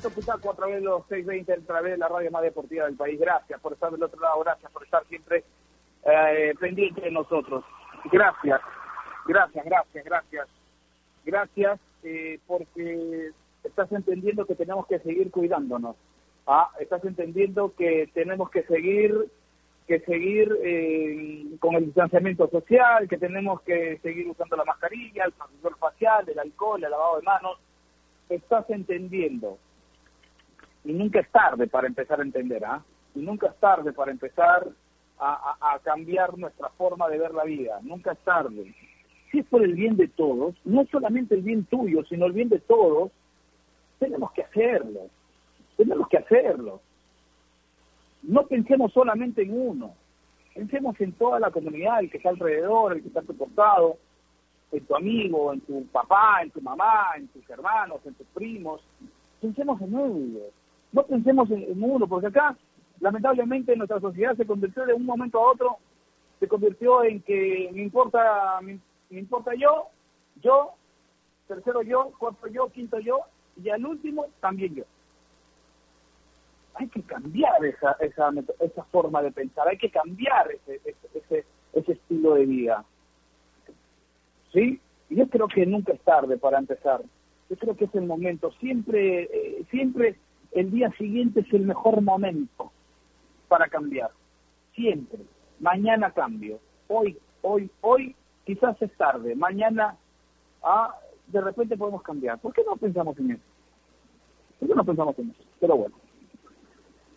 Topisaco a través de los 620, a través de la radio más deportiva del país. Gracias por estar del otro lado, gracias por estar siempre eh, pendiente de nosotros. Gracias, gracias, gracias, gracias. Gracias eh, porque estás entendiendo que tenemos que seguir cuidándonos. ¿ah? Estás entendiendo que tenemos que seguir que seguir eh, con el distanciamiento social, que tenemos que seguir usando la mascarilla, el protector facial, el alcohol, el lavado de manos. Estás entendiendo. Y nunca es tarde para empezar a entender, ¿ah? Y nunca es tarde para empezar a, a, a cambiar nuestra forma de ver la vida. Nunca es tarde si es por el bien de todos, no solamente el bien tuyo, sino el bien de todos, tenemos que hacerlo. Tenemos que hacerlo. No pensemos solamente en uno. Pensemos en toda la comunidad, el que está alrededor, el que está a tu costado, en tu amigo, en tu papá, en tu mamá, en tus hermanos, en tus primos. Pensemos en ellos. No pensemos en, en uno, porque acá, lamentablemente, nuestra sociedad se convirtió de un momento a otro, se convirtió en que me importa, me, me importa yo, yo, tercero yo, cuarto yo, quinto yo, y al último también yo. Hay que cambiar esa, esa, esa forma de pensar, hay que cambiar ese, ese, ese, estilo de vida. ¿Sí? Yo creo que nunca es tarde para empezar. Yo creo que es el momento. Siempre, eh, siempre el día siguiente es el mejor momento para cambiar. Siempre. Mañana cambio. Hoy, hoy, hoy quizás es tarde, mañana ah, de repente podemos cambiar. ¿Por qué no pensamos en eso? ¿Por qué no pensamos en eso? Pero bueno,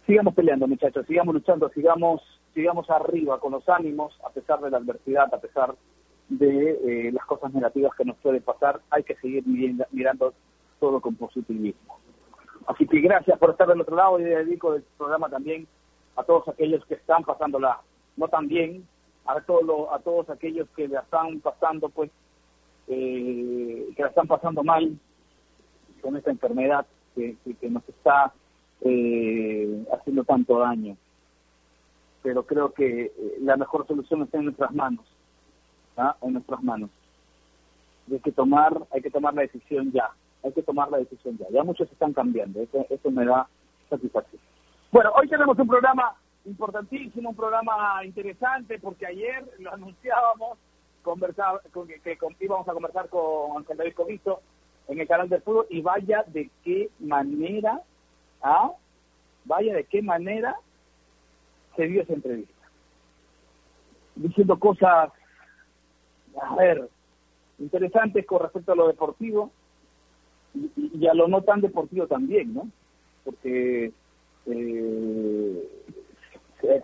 sigamos peleando muchachos, sigamos luchando, sigamos, sigamos arriba con los ánimos, a pesar de la adversidad, a pesar de eh, las cosas negativas que nos pueden pasar, hay que seguir mirando, todo con positivismo. Así que gracias por estar del otro lado y dedico el programa también a todos aquellos que están pasándola no tan bien, a, todo a todos aquellos que la están pasando, pues, eh, que la están pasando mal con esta enfermedad que, que, que nos está eh, haciendo tanto daño. Pero creo que eh, la mejor solución está en nuestras manos, ¿ah? en nuestras manos. hay que tomar, hay que tomar la decisión ya, hay que tomar la decisión ya. Ya muchos están cambiando, eso, eso me da satisfacción. Bueno, hoy tenemos un programa importantísimo, un programa interesante, porque ayer lo anunciábamos, conversaba, con, que, con, íbamos a conversar con Ángel David en el canal del fútbol, y vaya de qué manera, ¿ah? vaya de qué manera se dio esa entrevista. Diciendo cosas, a ver, interesantes con respecto a lo deportivo y, y a lo no tan deportivo también, ¿no? Porque eh,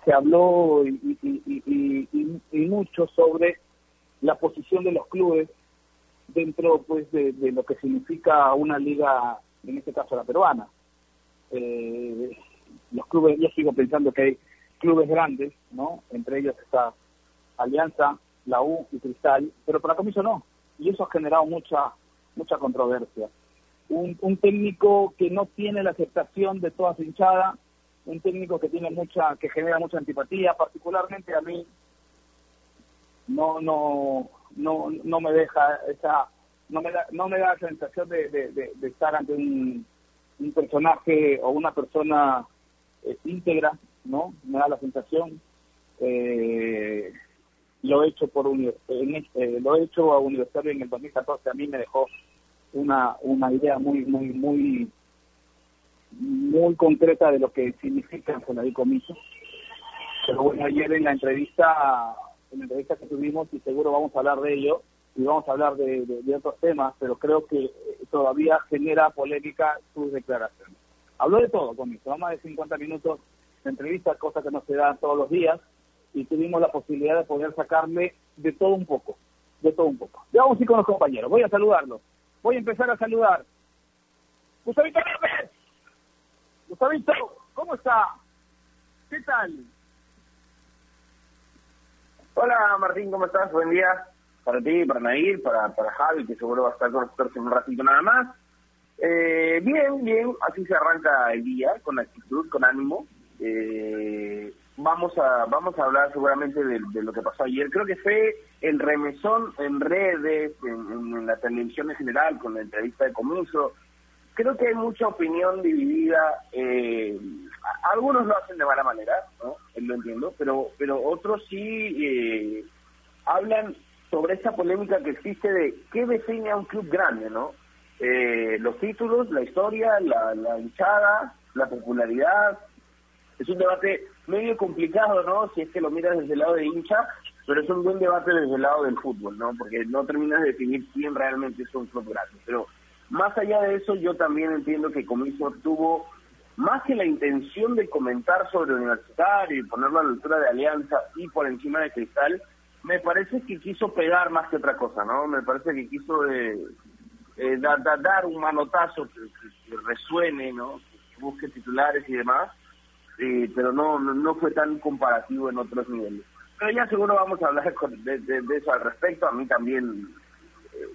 se, habló y, y, y, y, mucho sobre la posición de los clubes dentro pues de, de, lo que significa una liga, en este caso la peruana. Eh, los clubes, yo sigo pensando que hay clubes grandes, ¿no? Entre ellos está Alianza, la U y Cristal, pero para Comiso no. Y eso ha generado mucha mucha controversia. Un, un técnico que no tiene la aceptación de toda su hinchada, un técnico que tiene mucha, que genera mucha antipatía, particularmente a mí no, no, no, no me deja esa, no me da, no me da la sensación de, de, estar ante un, un, personaje o una persona eh, íntegra, ¿no? Me da la sensación, eh, lo he hecho por un, eh, lo he hecho a Universitario en el 2014, a mí me dejó una, una idea muy, muy, muy muy concreta de lo que significa el Comiso. Pero bueno, ayer en la entrevista, en la entrevista que tuvimos, y seguro vamos a hablar de ello, y vamos a hablar de, de, de otros temas, pero creo que todavía genera polémica sus declaraciones. Habló de todo, Comiso, más de 50 minutos de entrevista, cosa que no se da todos los días, y tuvimos la posibilidad de poder sacarle de todo un poco, de todo un poco. Ya vamos a ir con los compañeros, voy a saludarlos. Voy a empezar a saludar. Gustavito López. Gustavito, ¿cómo está? ¿Qué tal? Hola Martín, ¿cómo estás? Buen día para ti, para Nair, para, para Javi, que seguro va a estar con nosotros en un ratito nada más. Eh, bien, bien, así se arranca el día, con actitud, con ánimo. Eh, vamos a vamos a hablar seguramente de, lo que pasó ayer. Creo que fue el remesón en redes, en, la televisión en general, con la entrevista de Comiso. Creo que hay mucha opinión dividida. Eh, algunos lo hacen de mala manera, ¿no? Lo entiendo, pero pero otros sí eh, hablan sobre esa polémica que existe de qué define a un club grande, ¿no? Eh, los títulos, la historia, la, la hinchada, la popularidad. Es un debate medio complicado, ¿no? Si es que lo miras desde el lado de hincha, pero es un buen debate desde el lado del fútbol, ¿no? Porque no terminas de definir quién realmente es un club grande. Pero más allá de eso, yo también entiendo que Comiso tuvo más que la intención de comentar sobre Universitario y ponerlo a la altura de Alianza y por encima de Cristal, me parece que quiso pegar más que otra cosa, ¿no? Me parece que quiso eh, eh dar un manotazo que, resuene, ¿no? Que busque titulares y demás, eh, pero no, no fue tan comparativo en otros niveles. Pero ya seguro vamos a hablar de, eso al respecto. A mí también, eh,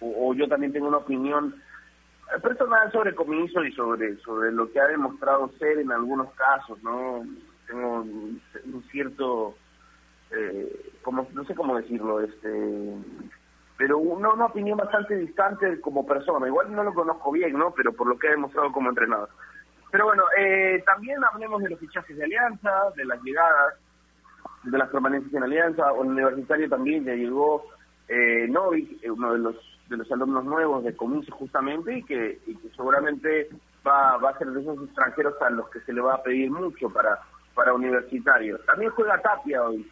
o, yo también tengo una opinión personal sobre Comiso y sobre sobre lo que ha demostrado ser en algunos casos, ¿no? Tengo un, cierto, eh, como no sé cómo decirlo, este pero una, una opinión bastante distante como persona. Igual no lo conozco bien, ¿no? Pero por lo que ha demostrado como entrenador. Pero bueno, eh, también hablemos de los fichajes de Alianza, de las llegadas, de las permanencias en Alianza. Universitario también ya llegó eh, Novik, eh, uno de los de los alumnos nuevos de Comiso justamente, y que, seguramente va, va a ser de esos extranjeros a los que se le va a pedir mucho para, para Universitario. También juega Tapia hoy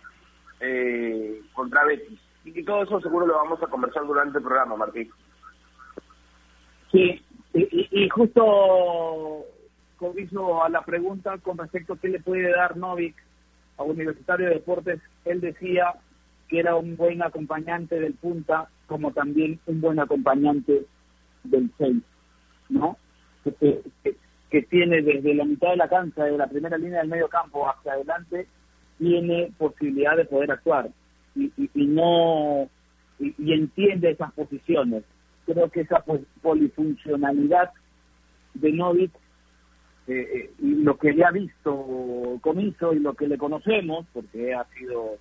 eh, contra Betis. Y que todo eso seguro lo vamos a conversar durante el programa, Martín. Sí, y, y justo a la pregunta con respecto a qué le puede dar Novik a Universitario de Deportes, él decía que era un buen acompañante del punta, como también un buen acompañante del 6, ¿no? Que, que, tiene desde la mitad de la cancha, de la primera línea del medio campo hacia adelante, tiene posibilidad de poder actuar y, y, no y, entiende esas posiciones. Creo que esa polifuncionalidad de Novik eh, eh, y lo que le ha visto Comiso y lo que le conocemos, porque ha sido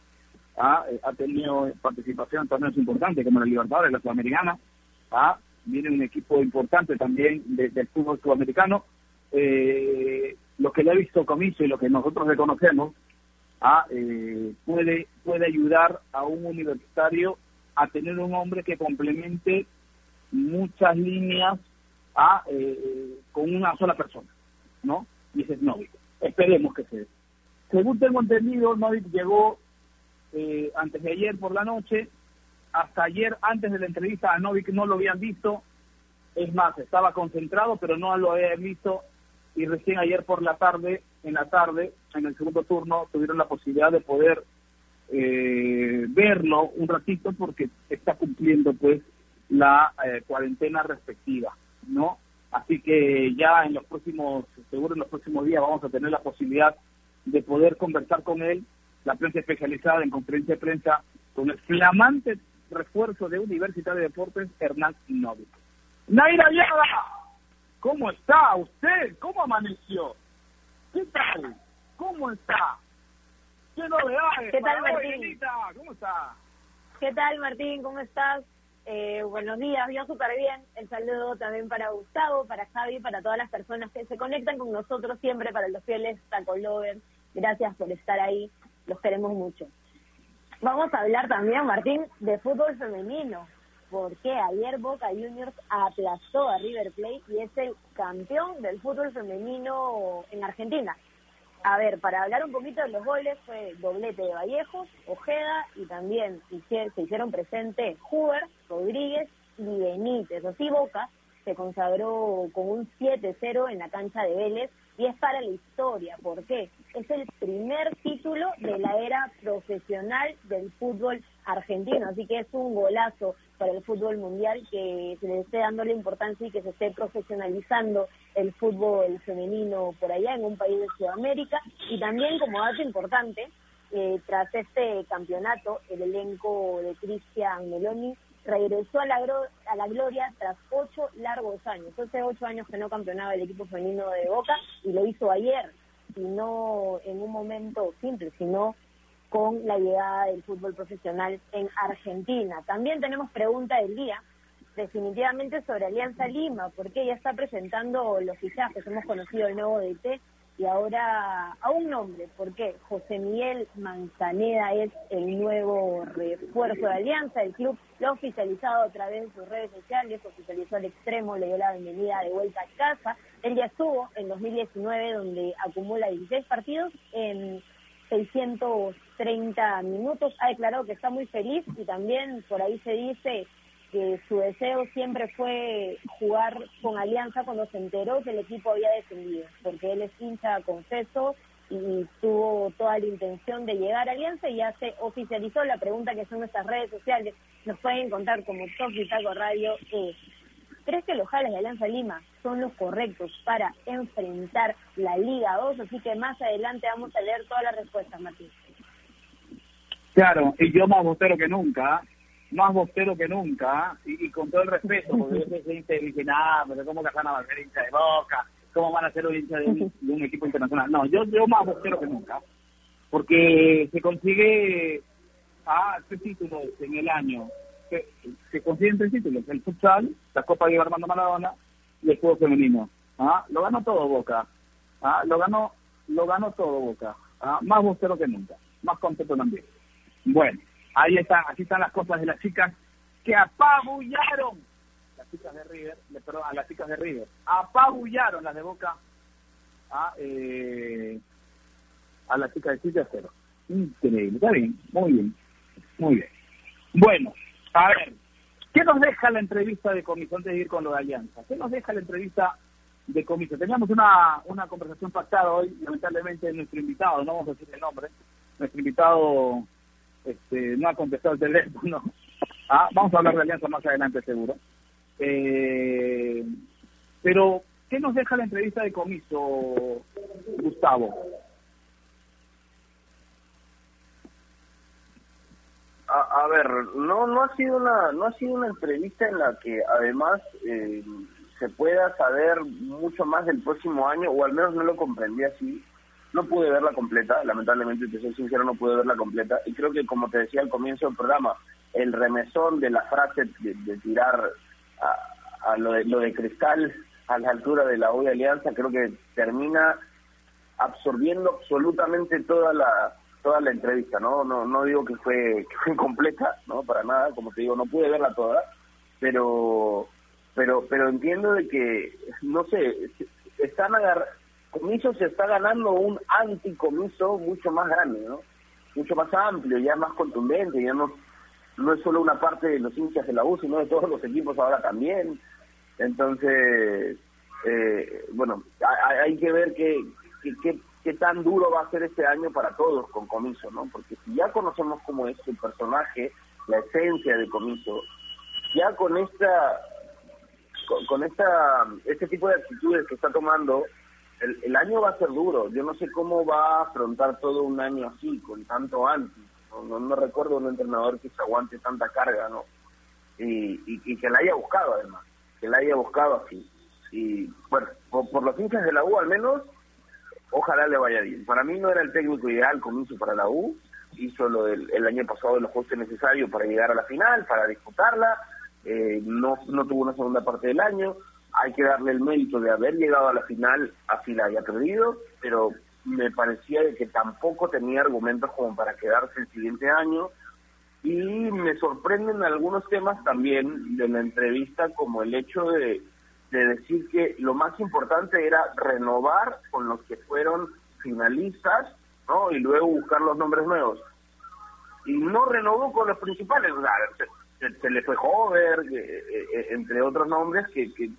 ha, ha tenido participación en torneos importantes como la Libertadores, la Sudamericana, ¿ah? viene un equipo importante también del fútbol sudamericano. Eh, lo que le ha visto Comiso y lo que nosotros reconocemos ¿ah? eh, puede, puede ayudar a un universitario a tener un hombre que complemente muchas líneas ¿ah? eh, con una sola persona, ¿no? Y es Novik. Esperemos que se Según tengo entendido, Novik llegó eh, antes de ayer por la noche, hasta ayer, antes de la entrevista a Novik no lo habían visto, es más, estaba concentrado, pero no lo habían visto, y recién ayer por la tarde en la tarde, en el segundo turno, tuvieron la posibilidad de poder eh, verlo un ratito porque está cumpliendo pues la eh, cuarentena respectiva, ¿no? Así que ya en los próximos, seguro en los próximos días vamos a tener la posibilidad de poder conversar con él, la prensa especializada en conferencia de prensa, con el flamante refuerzo de Universidad de Deportes, Hernán Novik. Naira Yada, ¿cómo está usted? ¿Cómo amaneció? ¿Qué tal? ¿Cómo está? ¿Qué novedades? ¿Qué tal, Martín? ¿Cómo está? ¿Qué tal, Martín? ¿Cómo estás? Eh, buenos días, yo súper bien. El saludo también para Gustavo, para Javi, para todas las personas que se conectan con nosotros siempre, para los fieles Taco Lover. Gracias por estar ahí, los queremos mucho. Vamos a hablar también, Martín, de fútbol femenino porque ayer Boca Juniors aplastó a River Plate y es el campeón del fútbol femenino en Argentina. A ver, para hablar un poquito de los goles, fue doblete de Vallejos, Ojeda y también se hicieron presentes Huber, Rodríguez y Benítez. Así Boca se consagró con un 7-0 en la cancha de Vélez y es para la historia. ¿Por qué? Es el primer título de la era profesional del fútbol argentino, así que es un golazo para el fútbol mundial que se le esté dando la importancia y que se esté profesionalizando el fútbol femenino por allá en un país de Sudamérica y también como dato importante eh, tras este campeonato el elenco de Cristian Meloni regresó a la, gloria tras ocho largos años. Hace ocho años que no campeonaba el equipo femenino de Boca y lo hizo ayer, y no en un momento simple, sino con la llegada del fútbol profesional en Argentina. También tenemos pregunta del día, definitivamente sobre Alianza Lima, porque ya está presentando los fichajes, hemos conocido el nuevo DT y ahora a un nombre, porque José Miguel Manzaneda es el nuevo refuerzo de Alianza, el club lo ha oficializado a través de sus redes sociales, oficializó al extremo, le dio la bienvenida de vuelta a casa, él ya estuvo en 2019 donde acumula 16 partidos en 630 minutos, ha declarado que está muy feliz y también por ahí se dice que su deseo siempre fue jugar con Alianza cuando se enteró que el equipo había descendido, porque él es hincha confeso y tuvo toda la intención de llegar a Alianza y ya se oficializó la pregunta que son nuestras redes sociales, nos pueden contar como Top Taco Radio, es, ¿crees que los jales de Alianza Lima son los correctos para enfrentar la Liga 2? Así que más adelante vamos a leer todas las respuestas, Martín. Claro, y yo más bostero que nunca, más bostero que nunca, y, con todo el respeto, porque se dice, nada, pero ¿cómo que van a ser hincha de boca? ¿Cómo van a ser un hincha de un, equipo internacional? No, yo, yo más bostero que nunca, porque se consigue a tres títulos en el año, se, se consiguen tres títulos, el futsal, la Copa de Armando Maradona y el juego femenino. ¿ah? Lo ganó todo Boca, ¿ah? lo ganó lo ganó todo Boca, ¿ah? más bostero que nunca, más contento también. Bueno, ahí están, aquí están las cosas de las chicas que apabullaron las chicas de River, perdón, a las chicas de River, apabullaron las de Boca a, eh, a las chicas de Chile a cero. Increíble, está bien, muy bien, muy bien. Bueno, a ver, ¿qué nos deja la entrevista de comisión antes de ir con lo de Alianza? ¿Qué nos deja la entrevista de comisión? Teníamos una, una conversación pactada hoy, lamentablemente nuestro invitado, no vamos a decir el nombre, nuestro invitado este, no ha contestado el teléfono. Ah, vamos a hablar de alianza más adelante seguro. Eh, pero, ¿qué nos deja la entrevista de comiso, Gustavo? A, ver, no no ha sido una no ha sido una entrevista en la que además eh, se pueda saber mucho más del próximo año o al menos no lo comprendí así no pude verla completa, lamentablemente, te soy sincero, no pude verla completa. Y creo que, como te decía al comienzo del programa, el remesón de la frase de, tirar a, lo, de, lo de cristal a la altura de la hoy Alianza, creo que termina absorbiendo absolutamente toda la toda la entrevista, ¿no? No no digo que fue, que fue completa, ¿no? Para nada, como te digo, no pude verla toda, pero pero pero entiendo de que no sé, están agarrando Comiso se está ganando un anticomiso mucho más grande, ¿no? Mucho más amplio, ya más contundente, ya no, no es solo una parte de los hinchas de la U, sino de todos los equipos ahora también. Entonces, eh, bueno, hay, que ver qué, qué, qué, tan duro va a ser este año para todos con Comiso, ¿no? Porque si ya conocemos cómo es el personaje, la esencia de Comiso, ya con esta con esta este tipo de actitudes que está tomando el, año va a ser duro. Yo no sé cómo va a afrontar todo un año así, con tanto antes. No, no, recuerdo un entrenador que se aguante tanta carga, ¿no? Y, y, que la haya buscado, además. Que la haya buscado así. Y, bueno, por, los hinchas de la U, al menos, ojalá le vaya bien. Para mí no era el técnico ideal comienzo para la U. Hizo lo el año pasado los ajustes necesarios para llegar a la final, para disputarla. Eh, no, no tuvo una segunda parte del año hay que darle el mérito de haber llegado a la final, así la haya perdido, pero me parecía que tampoco tenía argumentos como para quedarse el siguiente año y me sorprenden algunos temas también de la entrevista como el hecho de, de decir que lo más importante era renovar con los que fueron finalistas ¿no? y luego buscar los nombres nuevos y no renovó con los principales se, le fue Hover eh, eh, entre otros nombres que, que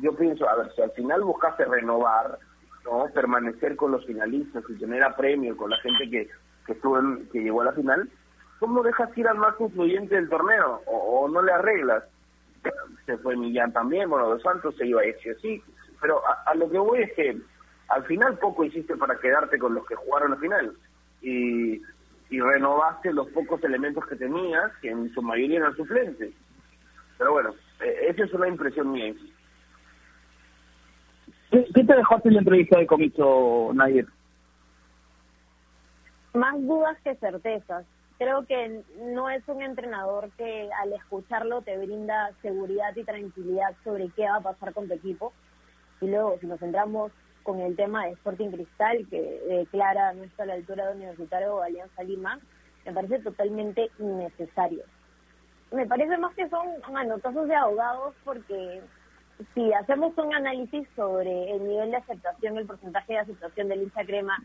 yo pienso, a ver, si al final buscaste renovar, no permanecer con los finalistas y tener a premio con la gente que, que estuvo que llegó a la final, ¿cómo dejas ir al más influyente del torneo? O, no le arreglas. Se fue Millán también, bueno, Dos Santos se iba a decir así, pero a, lo que voy es que al final poco hiciste para quedarte con los que jugaron la final y, y renovaste los pocos elementos que tenías, que en su mayoría eran suplentes. Pero bueno, eh, esa es una impresión mía. ¿Qué, te dejó hacer la entrevista de comiso, Nair? Más dudas que certezas. Creo que no es un entrenador que al escucharlo te brinda seguridad y tranquilidad sobre qué va a pasar con tu equipo. Y luego, si nos centramos con el tema de Sporting Cristal, que declara no está a la altura de Universitario o Alianza Lima, me parece totalmente innecesario. Me parece más que son manotazos de abogados porque si hacemos un análisis sobre el nivel de aceptación, el porcentaje de aceptación del hincha crema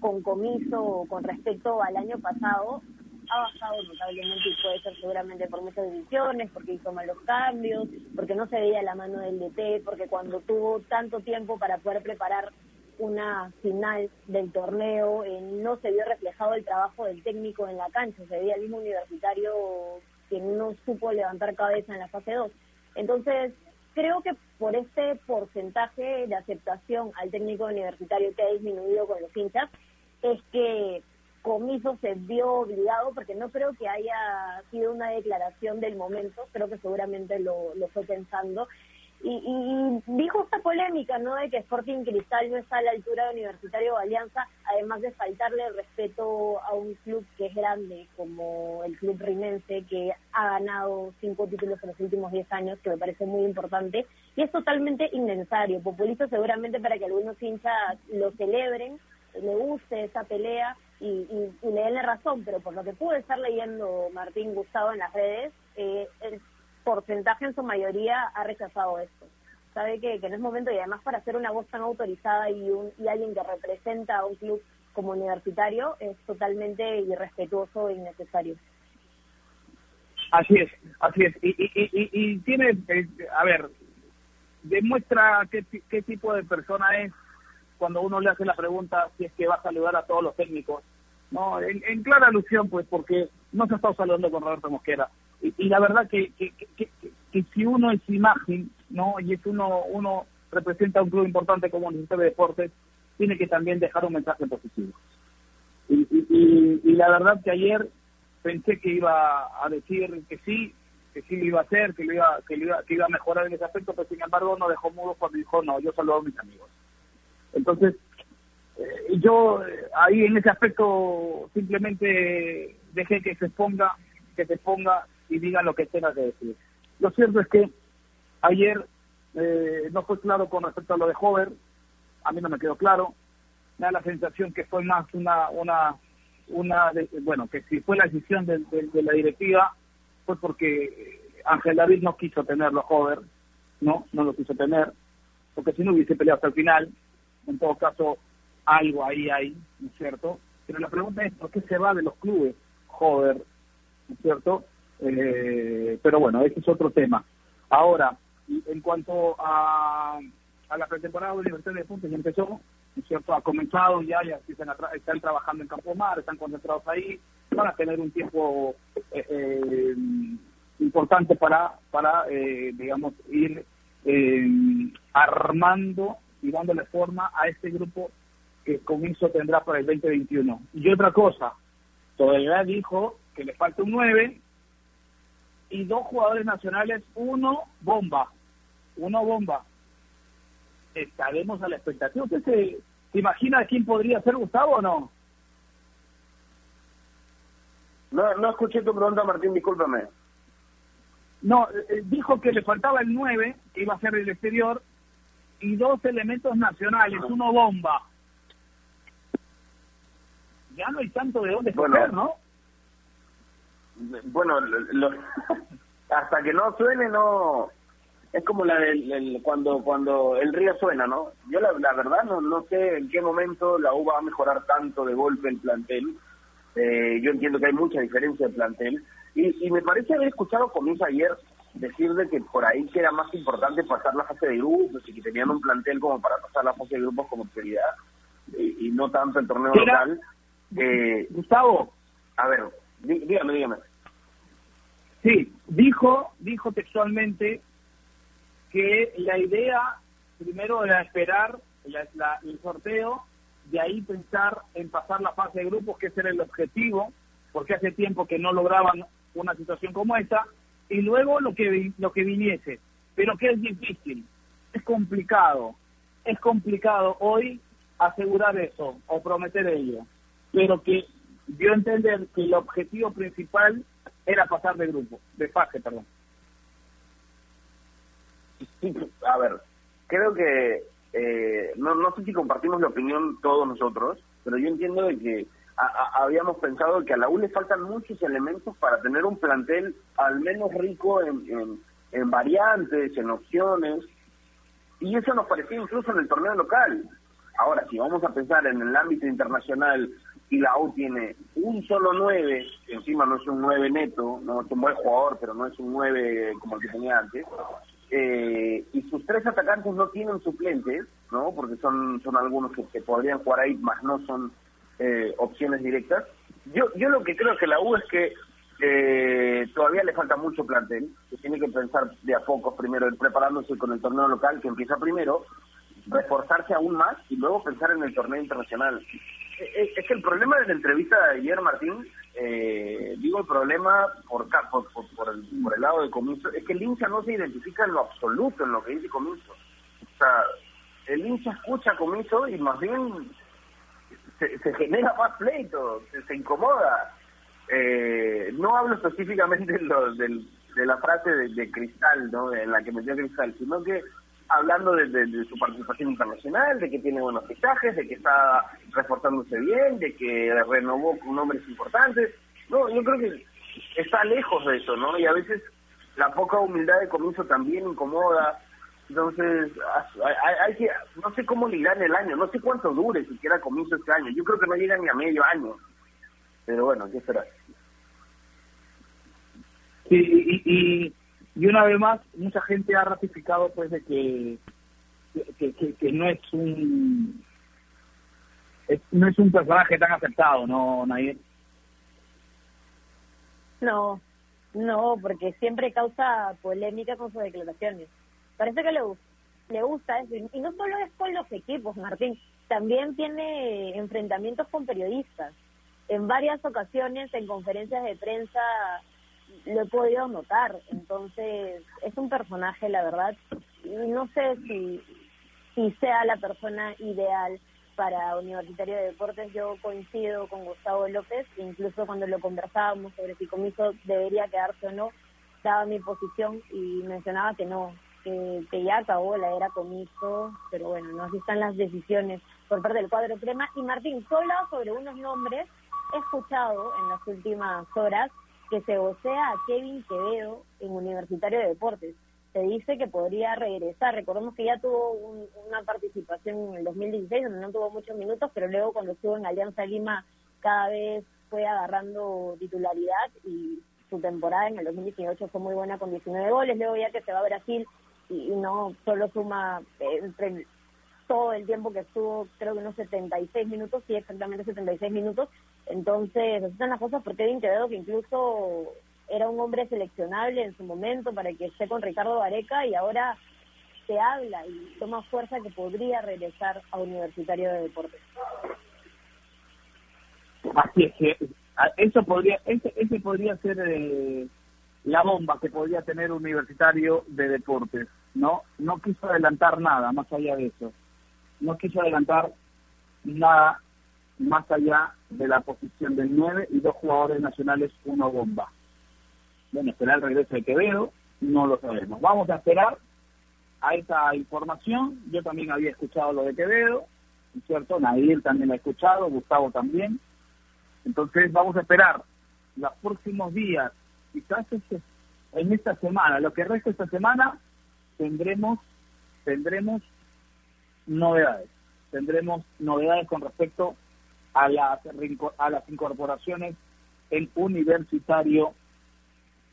con comiso con respecto al año pasado, ha bajado notablemente y puede ser seguramente por muchas decisiones, porque hizo malos cambios, porque no se veía la mano del DT, porque cuando tuvo tanto tiempo para poder preparar una final del torneo, eh, no se vio reflejado el trabajo del técnico en la cancha, se veía el mismo universitario que no supo levantar cabeza en la fase 2. Entonces, creo que por este porcentaje de aceptación al técnico universitario que ha disminuido con los hinchas, es que Comiso se vio obligado, porque no creo que haya sido una declaración del momento, creo que seguramente lo, lo fue pensando, y, dijo esta polémica, ¿no? De que Sporting Cristal no está a la altura de Universitario o Alianza, además de faltarle respeto a un club que es grande, como el club rimense, que ha ganado cinco títulos en los últimos diez años, que me parece muy importante, y es totalmente innecesario, populista seguramente para que algunos hinchas lo celebren, le guste esa pelea y, y, le den la razón, pero por lo que pude estar leyendo Martín Gustavo en las redes, eh, el porcentaje en su mayoría ha rechazado esto. Sabe que, que no es momento y además para ser una voz tan autorizada y, un, y alguien que representa a un club como universitario es totalmente irrespetuoso e innecesario. Así es, así es. Y, y, y, y tiene, eh, a ver, demuestra qué, qué tipo de persona es cuando uno le hace la pregunta si es que va a saludar a todos los técnicos. No, en, clara alusión, pues, porque no se ha estado saludando con Roberto Mosquera. Y, la verdad que, que, que, si uno es imagen, ¿no? Y es uno, uno representa un club importante como el Ministerio de Deportes, tiene que también dejar un mensaje positivo. Y, y, y, la verdad que ayer pensé que iba a decir que sí, que sí lo iba a hacer, que lo iba, que lo iba, que iba a mejorar en ese aspecto, pero sin embargo no dejó mudo cuando dijo, no, yo saludo a mis amigos. Entonces, eh, yo eh, ahí en ese aspecto simplemente dejé que se exponga, que se ponga y diga lo que tenga que decir. Lo cierto es que ayer eh, no fue claro con respecto a lo de Hover, a mí no me quedó claro, me da la sensación que fue más una, una, una bueno, que si fue la decisión de, la directiva fue porque Ángel David no quiso tenerlo Hover, no, no lo quiso tener, porque si no hubiese peleado hasta el final, en todo caso algo ahí hay, ¿no es cierto? Pero la pregunta es, ¿por qué se va de los clubes? Joder, ¿no es cierto? Eh, pero bueno, ese es otro tema. Ahora, en cuanto a, a la pretemporada de Universidad de Puntos, ya empezó, ¿no es cierto? Ha comenzado ya, ya están, están trabajando en Campo Mar, están concentrados ahí, van a tener un tiempo eh, eh, importante para, para digamos, ir armando y dándole forma a este grupo que comienzo tendrá para el 2021. Y otra cosa, todavía dijo que le falta un 9 y dos jugadores nacionales, uno bomba, uno bomba. Estaremos a la expectativa. ¿Usted se, se imagina quién podría ser Gustavo o no? No, no escuché tu pregunta, Martín, discúlpame. No, eh, dijo que le faltaba el 9, que iba a ser el exterior, y dos elementos nacionales, uno bomba. Ya no hay tanto de dónde bueno, ¿no? Bueno, hasta que no suene, no. Es como la del, cuando cuando el río suena, ¿no? Yo la, la verdad no, no sé en qué momento la U va a mejorar tanto de golpe el plantel. Eh, yo entiendo que hay mucha diferencia de plantel. Y, y me parece haber escuchado comienzo ayer decir de que por ahí que era más importante pasar la fase de grupos y que tenían un plantel como para pasar la fase de grupos como prioridad y, no tanto el torneo local. Eh, Gustavo. A ver, dígame, dígame. Sí, dijo, dijo textualmente que la idea primero era esperar el sorteo, de ahí pensar en pasar la fase de grupos, que ese era el objetivo, porque hace tiempo que no lograban una situación como esta, y luego lo que, lo que viniese. Pero que es difícil, es complicado, es complicado hoy asegurar eso o prometer ello. Pero que dio a entender que el objetivo principal era pasar de grupo, de fase, perdón. a ver, creo que eh, no, no sé si compartimos la opinión todos nosotros, pero yo entiendo de que habíamos pensado que a la U le faltan muchos elementos para tener un plantel al menos rico en, en, variantes, en opciones, y eso nos parecía incluso en el torneo local. Ahora, si vamos a pensar en el ámbito internacional y la U tiene un solo 9, que encima no es un 9 neto, no es un buen jugador, pero no es un 9 como el que tenía antes, eh, y sus tres atacantes no tienen suplentes, ¿no? Porque son, son algunos que, podrían jugar ahí, más no son eh, opciones directas. Yo, yo lo que creo que la U es que eh, todavía le falta mucho plantel, que tiene que pensar de a poco primero, preparándose con el torneo local que empieza primero, reforzarse aún más y luego pensar en el torneo internacional. Es que el problema de la entrevista de ayer, Martín, eh, digo el problema por, por, por, el, por el lado de Comiso, es que el hincha no se identifica en lo absoluto en lo que dice Comiso. O sea, el hincha escucha Comiso y más bien se, se genera más pleito, se, incomoda. Eh, no hablo específicamente de, lo, de, la frase de, Cristal, ¿no? en la que metió Cristal, sino que hablando de, su participación internacional, de que tiene buenos fichajes, de que está reforzándose bien, de que renovó con nombres importantes. No, yo creo que está lejos de eso, ¿no? Y a veces la poca humildad de comienzo también incomoda. Entonces, hay, que, no sé cómo ligar en el año, no sé cuánto dure siquiera comienzo este año. Yo creo que no llega ni a medio año. Pero bueno, ¿qué será? Sí, y, y y una vez más mucha gente ha ratificado pues de que que, no es un no es un personaje tan aceptado no Nair no no porque siempre causa polémica con sus declaraciones. Parece que le le gusta eso y no solo es con los equipos Martín también tiene enfrentamientos con periodistas. En varias ocasiones en conferencias de prensa lo he podido notar. Entonces, es un personaje, la verdad, y no sé si, si sea la persona ideal para Universitario de Deportes. Yo coincido con Gustavo López, incluso cuando lo conversábamos sobre si Comiso debería quedarse o no, daba mi posición y mencionaba que no, que, ya acabó la era Comiso, pero bueno, no así están las decisiones por parte del cuadro crema. Y Martín, solo sobre unos nombres he escuchado en las últimas horas que se vocea a Kevin Quevedo en Universitario de Deportes. Se dice que podría regresar. Recordemos que ya tuvo una participación en el 2016, donde no tuvo muchos minutos, pero luego cuando estuvo en Alianza Lima cada vez fue agarrando titularidad y su temporada en el 2018 fue muy buena con 19 goles. Luego ya que se va a Brasil y, no solo suma eh, todo el tiempo que estuvo, creo que unos 76 minutos, sí, exactamente 76 minutos. Entonces, están las cosas por Kevin Quevedo, que incluso era un hombre seleccionable en su momento para que esté con Ricardo Vareca y ahora se habla y toma fuerza que podría regresar a Universitario de Deportes. Así es que eso podría, ese, ese podría ser eh, la bomba que podría tener Universitario de Deportes, ¿no? No quiso adelantar nada más allá de eso no quiso adelantar nada más allá de la posición del 9 y dos jugadores nacionales, uno bomba. Bueno, será el regreso de Quevedo, no lo sabemos. Vamos a esperar a esa información. Yo también había escuchado lo de Quevedo, ¿cierto? Nadir también lo ha escuchado, Gustavo también. Entonces vamos a esperar los próximos días, quizás este, en esta semana, lo que resta esta semana, tendremos tendremos novedades. Tendremos novedades con respecto a las, a las incorporaciones en universitario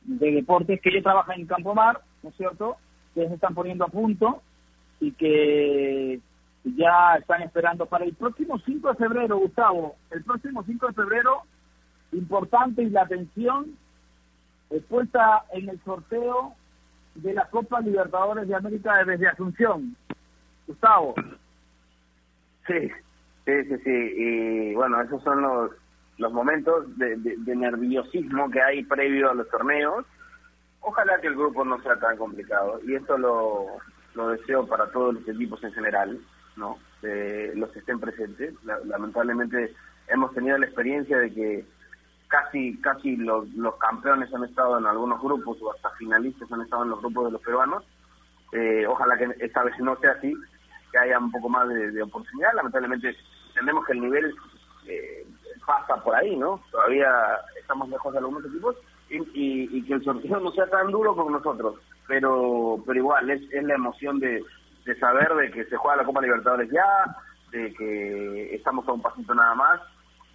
de deportes que ya trabajan en Campo Mar, ¿no es cierto? Que se están poniendo a punto y que ya están esperando para el próximo 5 de febrero, Gustavo, el próximo 5 de febrero, importante y la atención puesta en el sorteo de la Copa Libertadores de América desde Asunción. Gustavo. Sí, sí, sí, sí. Y bueno, esos son los, los momentos de, nerviosismo que hay previo a los torneos. ojalá que el grupo no sea tan complicado y esto lo, lo deseo para todos los equipos en general, ¿no? los que estén presentes. lamentablemente hemos tenido la experiencia de que casi casi los, los campeones han estado en algunos grupos o hasta finalistas han estado en los grupos de los peruanos. Eh, ojalá que esta vez no sea así, que haya un poco más de, oportunidad. Lamentablemente entendemos que el nivel eh, pasa por ahí, ¿no? Todavía estamos lejos de algunos equipos y, que el sorteo no sea tan duro como nosotros. Pero pero igual, es, es la emoción de, saber de que se juega la Copa Libertadores ya, de que estamos a un pasito nada más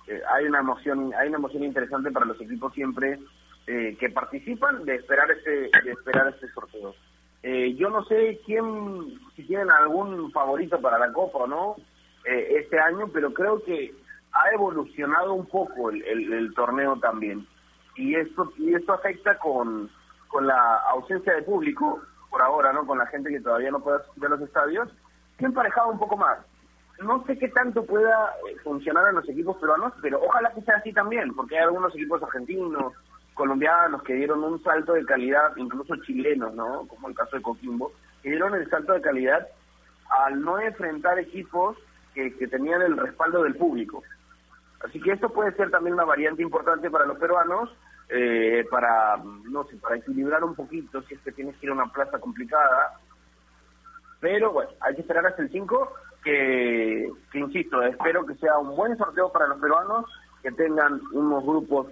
eh, hay una emoción hay una emoción interesante para los equipos siempre eh, que participan de esperar este de esperar este sorteo eh, yo no sé quién si tienen algún favorito para la copa o no este año pero creo que ha evolucionado un poco el, el, torneo también. Y esto y esto afecta con con la ausencia de público por ahora no con la gente que todavía no puede asistir a los estadios que ha emparejado un poco más. No sé qué tanto pueda eh, funcionar en los equipos peruanos, pero ojalá que sea así también, porque hay algunos equipos argentinos, colombianos que dieron un salto de calidad, incluso chilenos, ¿no? Como el caso de Coquimbo, que dieron el salto de calidad al no enfrentar equipos que, tenían el respaldo del público. Así que esto puede ser también una variante importante para los peruanos, eh, para, no sé, para equilibrar un poquito si es que tienes que ir a una plaza complicada. Pero bueno, hay que esperar hasta el 5 que, insisto, espero que sea un buen sorteo para los peruanos, que tengan unos grupos,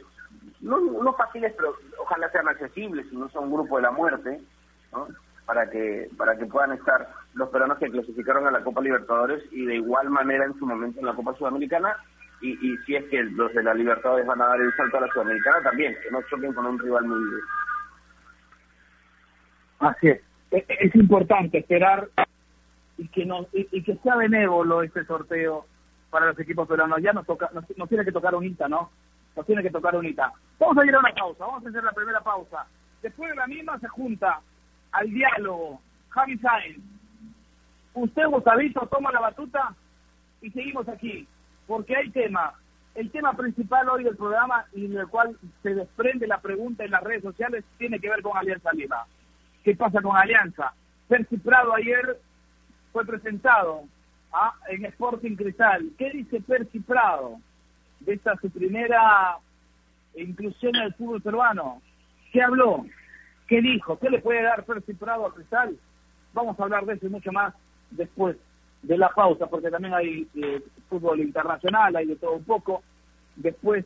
no, no fáciles, pero ojalá sean accesibles y no sea un grupo de la muerte, para que para que puedan estar los peruanos que clasificaron a la Copa Libertadores y de igual manera en su momento en la Copa Sudamericana y, y si es que los de la Libertadores van a dar el salto a la Sudamericana también, que no choquen con un rival muy duro. Así es. Es importante esperar y que no y, que sea benévolo este sorteo para los equipos peruanos. Ya nos toca, nos, tiene que tocar un ITA, ¿no? Nos tiene que tocar un ITA. Vamos a ir a una pausa, vamos a hacer la primera pausa. Después de la misma se junta al diálogo Javi Sainz. Usted, Gustavito, toma la batuta y seguimos aquí, porque hay tema. El tema principal hoy del programa y en el cual se desprende la pregunta en las redes sociales tiene que ver con Alianza Lima. ¿Qué pasa con Alianza? Percy Prado ayer fue presentado ¿ah? en Sporting Cristal. ¿Qué dice Percy Prado de esta su primera inclusión el fútbol peruano? ¿Qué habló? ¿Qué dijo? ¿Qué le puede dar Percy Prado a Cristal? Vamos a hablar de eso y mucho más después de la pausa, porque también hay eh, fútbol internacional, hay de todo un poco. Después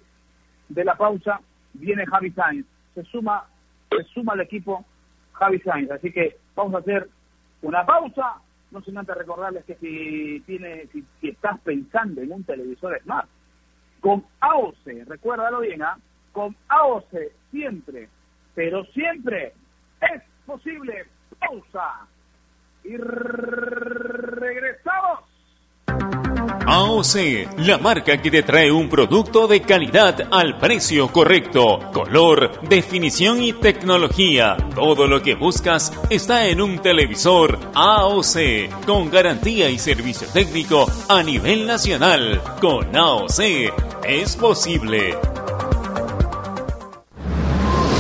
de la pausa viene Javi Sainz. Se suma, se suma al equipo Javi Sainz. Así que vamos a hacer una pausa no sin antes recordarles que si tiene, si, estás pensando en un televisor smart, con AOC, recuérdalo bien, ¿ah? con AOC siempre, pero siempre es posible. Pausa. Y regresamos. AOC, la marca que te trae un producto de calidad al precio correcto. Color, definición y tecnología. Todo lo que buscas está en un televisor AOC, con garantía y servicio técnico a nivel nacional. Con AOC es posible.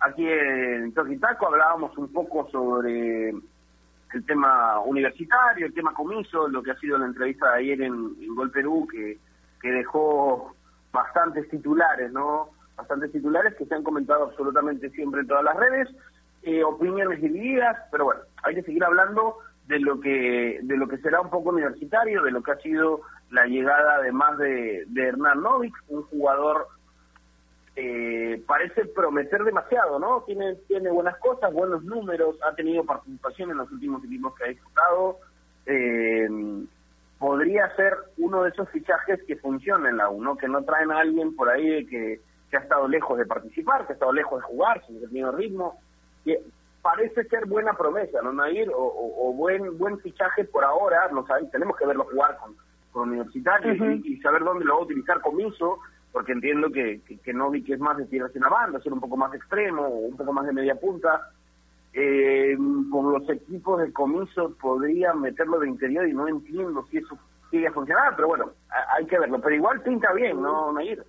Aquí en Toquitaco hablábamos un poco sobre el tema universitario, el tema comiso, lo que ha sido la entrevista de ayer en, Gol Perú, que, que dejó bastantes titulares, ¿no? Bastantes titulares que se han comentado absolutamente siempre en todas las redes, eh, opiniones divididas, pero bueno, hay que seguir hablando de lo que de lo que será un poco universitario, de lo que ha sido la llegada además de, de Hernán Novik, un jugador eh, parece prometer demasiado, ¿no? Tiene tiene buenas cosas, buenos números, ha tenido participación en los últimos equipos que ha disputado. Eh, podría ser uno de esos fichajes que funcionen en la U, ¿no? Que no traen a alguien por ahí que, que ha estado lejos de participar, que ha estado lejos de jugar, sin mismo ritmo. Que parece ser buena promesa, ¿no, Nair? O, o, buen buen fichaje por ahora, no sabemos, tenemos que verlo jugar con, con universitarios y, saber dónde lo va a utilizar Comiso, porque entiendo que, que, que Novik es más de tirarse una banda, ser un poco más extremo, un poco más de media punta. Eh, con los equipos de Comiso podría meterlo de interior y no entiendo si eso sigue a funcionar, pero bueno, hay que verlo. Pero igual pinta bien, ¿no, Nair?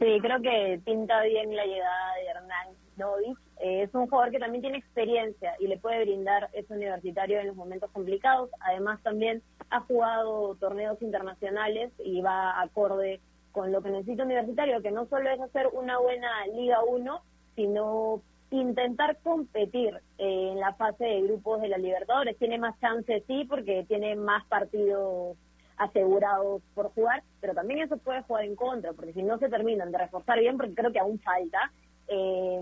Sí, creo que pinta bien la llegada de Hernán Novik. Eh, es un jugador que también tiene experiencia y le puede brindar ese universitario en los momentos complicados. Además, también ha jugado torneos internacionales y va acorde con lo que necesita universitario, que no solo es hacer una buena Liga 1, sino intentar competir eh, en la fase de grupos de la Libertadores. Tiene más chances, sí, porque tiene más partidos asegurados por jugar, pero también eso puede jugar en contra, porque si no se terminan de reforzar bien, porque creo que aún falta, eh,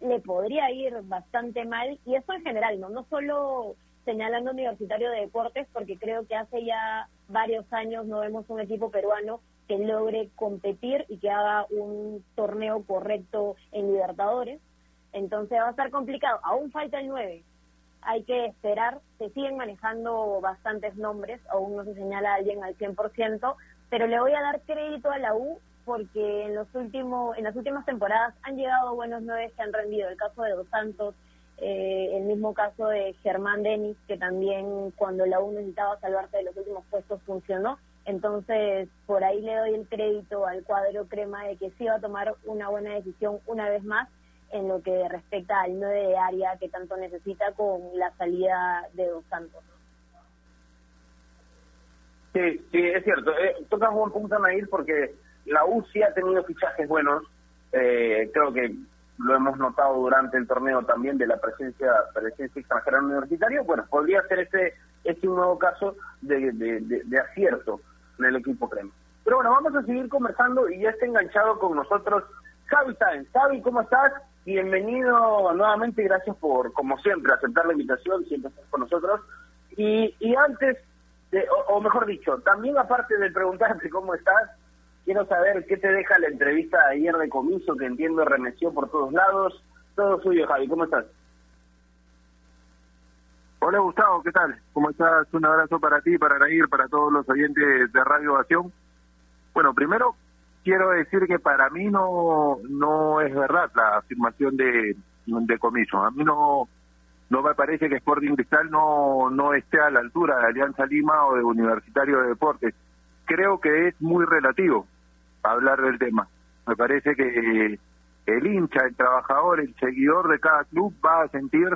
le podría ir bastante mal, y eso en general, no no solo señalando Universitario de Deportes, porque creo que hace ya varios años no vemos un equipo peruano que logre competir y que haga un torneo correcto en Libertadores. Entonces va a estar complicado. Aún falta el 9. Hay que esperar. Se siguen manejando bastantes nombres. Aún no se señala a alguien al 100%. Pero le voy a dar crédito a la U porque en los últimos en las últimas temporadas han llegado buenos nueve que han rendido. El caso de Dos Santos, eh, el mismo caso de Germán Denis, que también cuando la U necesitaba salvarse de los últimos puestos funcionó. Entonces, por ahí le doy el crédito al cuadro crema de que sí va a tomar una buena decisión una vez más en lo que respecta al 9 de área que tanto necesita con la salida de Dos Santos. Sí, sí, es cierto. Eh, un buen punto, Nair, porque la U sí ha tenido fichajes buenos. Eh, creo que lo hemos notado durante el torneo también de la presencia presencia extranjera universitario, bueno, podría ser este este un nuevo caso de, de, acierto en el equipo crema. Pero bueno, vamos a seguir conversando y ya está enganchado con nosotros Javi Sáenz. Javi, ¿cómo estás? Bienvenido nuevamente, gracias por, como siempre, aceptar la invitación, siempre estás con nosotros. Y, y antes, de, o, o mejor dicho, también aparte de preguntarte cómo estás, Quiero saber qué te deja la entrevista de ayer de comiso, que entiendo remeció por todos lados. Todo suyo, Javi. ¿Cómo estás? Hola, Gustavo. ¿Qué tal? ¿Cómo estás? Un abrazo para ti, para Nair, para todos los oyentes de Radio Ovación. Bueno, primero quiero decir que para mí no no es verdad la afirmación de, de comiso. A mí no no me parece que Sporting Cristal no no esté a la altura de Alianza Lima o de Universitario de Deportes. Creo que es muy relativo hablar del tema. Me parece que el hincha, el trabajador, el seguidor de cada club va a sentir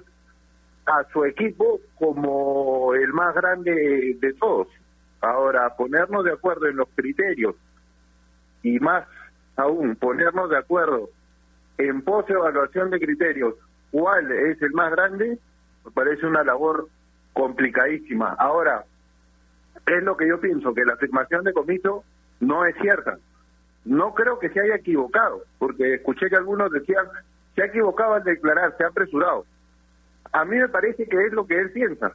a su equipo como el más grande de todos. Ahora, ponernos de acuerdo en los criterios y más aún, ponernos de acuerdo en pos evaluación de criterios, cuál es el más grande, me parece una labor complicadísima. Ahora, es lo que yo pienso, que la afirmación de Comiso no es cierta no creo que se haya equivocado, porque escuché que algunos decían, se ha equivocado al declarar, se ha apresurado. A mí me parece que es lo que él piensa.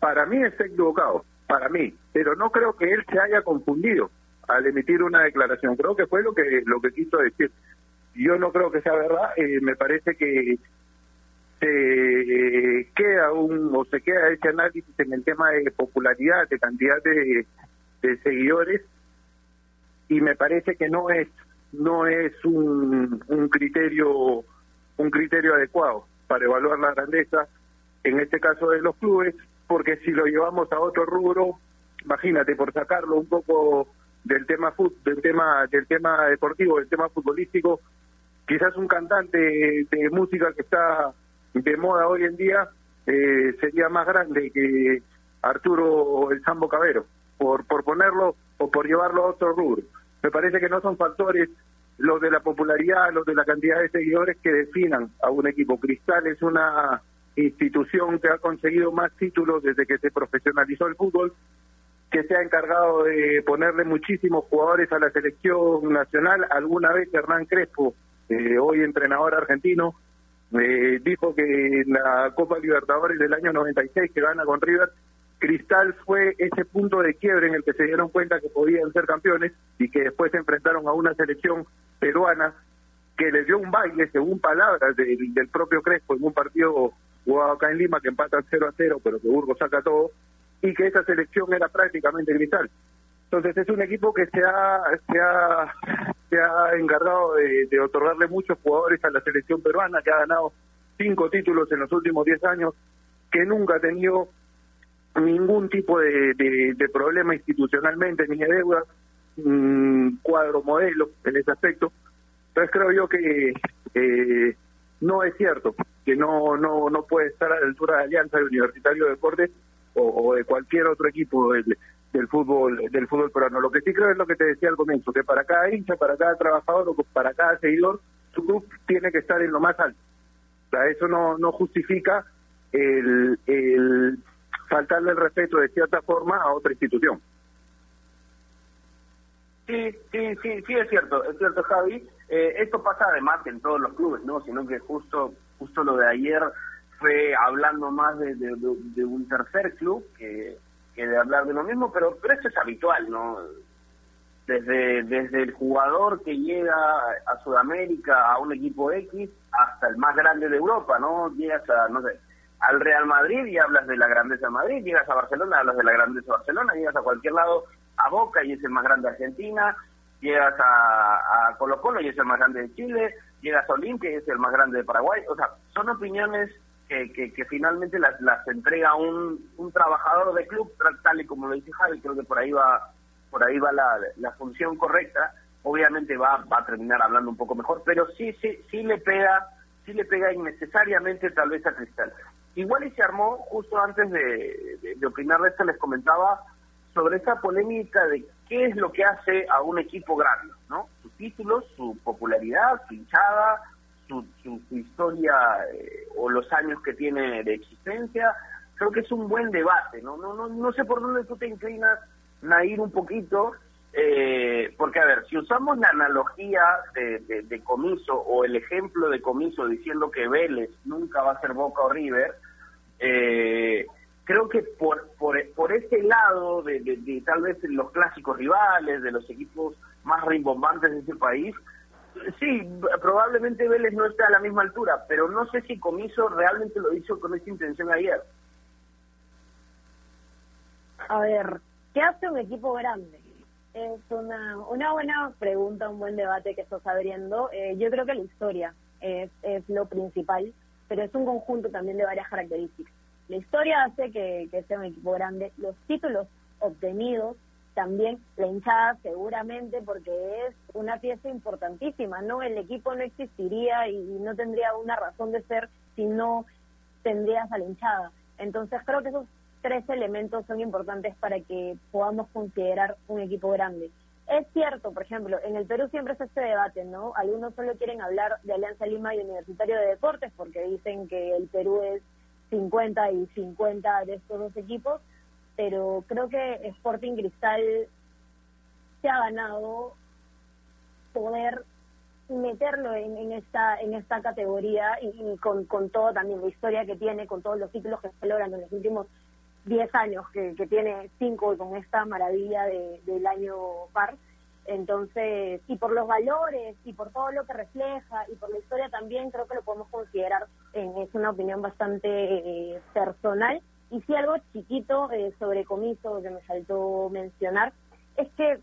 Para mí está equivocado, para mí, pero no creo que él se haya confundido al emitir una declaración. Creo que fue lo que lo que quiso decir. Yo no creo que sea verdad, eh, me parece que se queda un o se queda ese análisis en el tema de popularidad, de cantidad de seguidores y me parece que no es no es un, criterio un criterio adecuado para evaluar la grandeza en este caso de los clubes porque si lo llevamos a otro rubro imagínate por sacarlo un poco del tema del tema del tema deportivo del tema futbolístico quizás un cantante de música que está de moda hoy en día eh, sería más grande que Arturo el Sambo Cabero por por ponerlo o por llevarlo a otro rubro. Me parece que no son factores los de la popularidad, los de la cantidad de seguidores que definan a un equipo. Cristal es una institución que ha conseguido más títulos desde que se profesionalizó el fútbol, que se ha encargado de ponerle muchísimos jugadores a la selección nacional. Alguna vez Hernán Crespo, eh, hoy entrenador argentino, eh, dijo que en la Copa Libertadores del año 96 que gana con River, Cristal fue ese punto de quiebre en el que se dieron cuenta que podían ser campeones y que después se enfrentaron a una selección peruana que les dio un baile, según palabras del propio Crespo, en un partido jugado acá en Lima que empatan 0 a 0, pero que Burgos saca todo, y que esa selección era prácticamente cristal. Entonces es un equipo que se ha, se ha, se ha encargado de, otorgarle muchos jugadores a la selección peruana, que ha ganado cinco títulos en los últimos diez años, que nunca ha tenido ningún tipo de, de, problema institucionalmente ni de deuda, cuadro modelo en ese aspecto. Entonces creo yo que eh, no es cierto que no no no puede estar a la altura de Alianza de Universitario de Deportes o, de cualquier otro equipo del, del fútbol del fútbol peruano. Lo que sí creo es lo que te decía al comienzo, que para cada hincha, para cada trabajador o para cada seguidor, su club tiene que estar en lo más alto. O sea, eso no no justifica el, el faltarle el respeto de cierta forma a otra institución. Sí, sí, sí, sí, es cierto, es cierto, Javi. Eh, esto pasa además en todos los clubes, ¿no? Sino que justo, justo lo de ayer fue hablando más de, un tercer club que, que, de hablar de lo mismo, pero, pero esto es habitual, ¿no? Desde, desde el jugador que llega a Sudamérica a un equipo X hasta el más grande de Europa, ¿no? Llegas a, no sé, al Real Madrid y hablas de la grandeza de Madrid, llegas a Barcelona, hablas de la grandeza de Barcelona, llegas a cualquier lado a Boca y es el más grande de Argentina, llegas a, a Colo Colo y es el más grande de Chile, llegas a Olimpia y es el más grande de Paraguay. O sea, son opiniones que, que, finalmente las, las entrega un, un trabajador de club, tal y como lo dice Javi, creo que por ahí va por ahí va la, la función correcta. Obviamente va, va a terminar hablando un poco mejor, pero sí, sí, sí le pega, sí le pega innecesariamente tal vez a Cristal. Igual y se armó, justo antes de, opinar de esto, les comentaba sobre esa polémica de qué es lo que hace a un equipo grande, ¿no? Sus títulos, su popularidad, su hinchada, su, su, historia eh, o los años que tiene de existencia. Creo que es un buen debate, ¿no? No, no, no sé por dónde tú te inclinas, Nair, un poquito, eh, porque, a ver, si usamos la analogía de, de, de, comiso o el ejemplo de comiso diciendo que Vélez nunca va a ser Boca o River, eh, creo que por, por, por ese lado de, de, tal vez los clásicos rivales, de los equipos más rimbombantes de ese país, sí, probablemente Vélez no esté a la misma altura, pero no sé si Comiso realmente lo hizo con esa intención ayer. A ver, ¿qué hace un equipo grande? Es una, una buena pregunta, un buen debate que estás abriendo. Eh, yo creo que la historia es, es lo principal, pero es un conjunto también de varias características la historia hace que, sea un equipo grande. Los títulos obtenidos también la hinchada seguramente porque es una pieza importantísima, ¿no? El equipo no existiría y, no tendría una razón de ser si no tendrías a la hinchada. Entonces creo que esos tres elementos son importantes para que podamos considerar un equipo grande. Es cierto, por ejemplo, en el Perú siempre es este debate, ¿no? Algunos solo quieren hablar de Alianza Lima y Universitario de Deportes porque dicen que el Perú es 50 y 50 de estos dos equipos, pero creo que Sporting Cristal se ha ganado poder meterlo en, esta en esta categoría y, con, con todo también la historia que tiene, con todos los títulos que se logran en los últimos 10 años, que, tiene 5 con esta maravilla de, del año par. Entonces, y por los valores, y por todo lo que refleja, y por la historia también, creo que lo podemos considerar, en, es una opinión bastante eh, personal. Y si algo chiquito eh, sobre comiso que me faltó mencionar, es que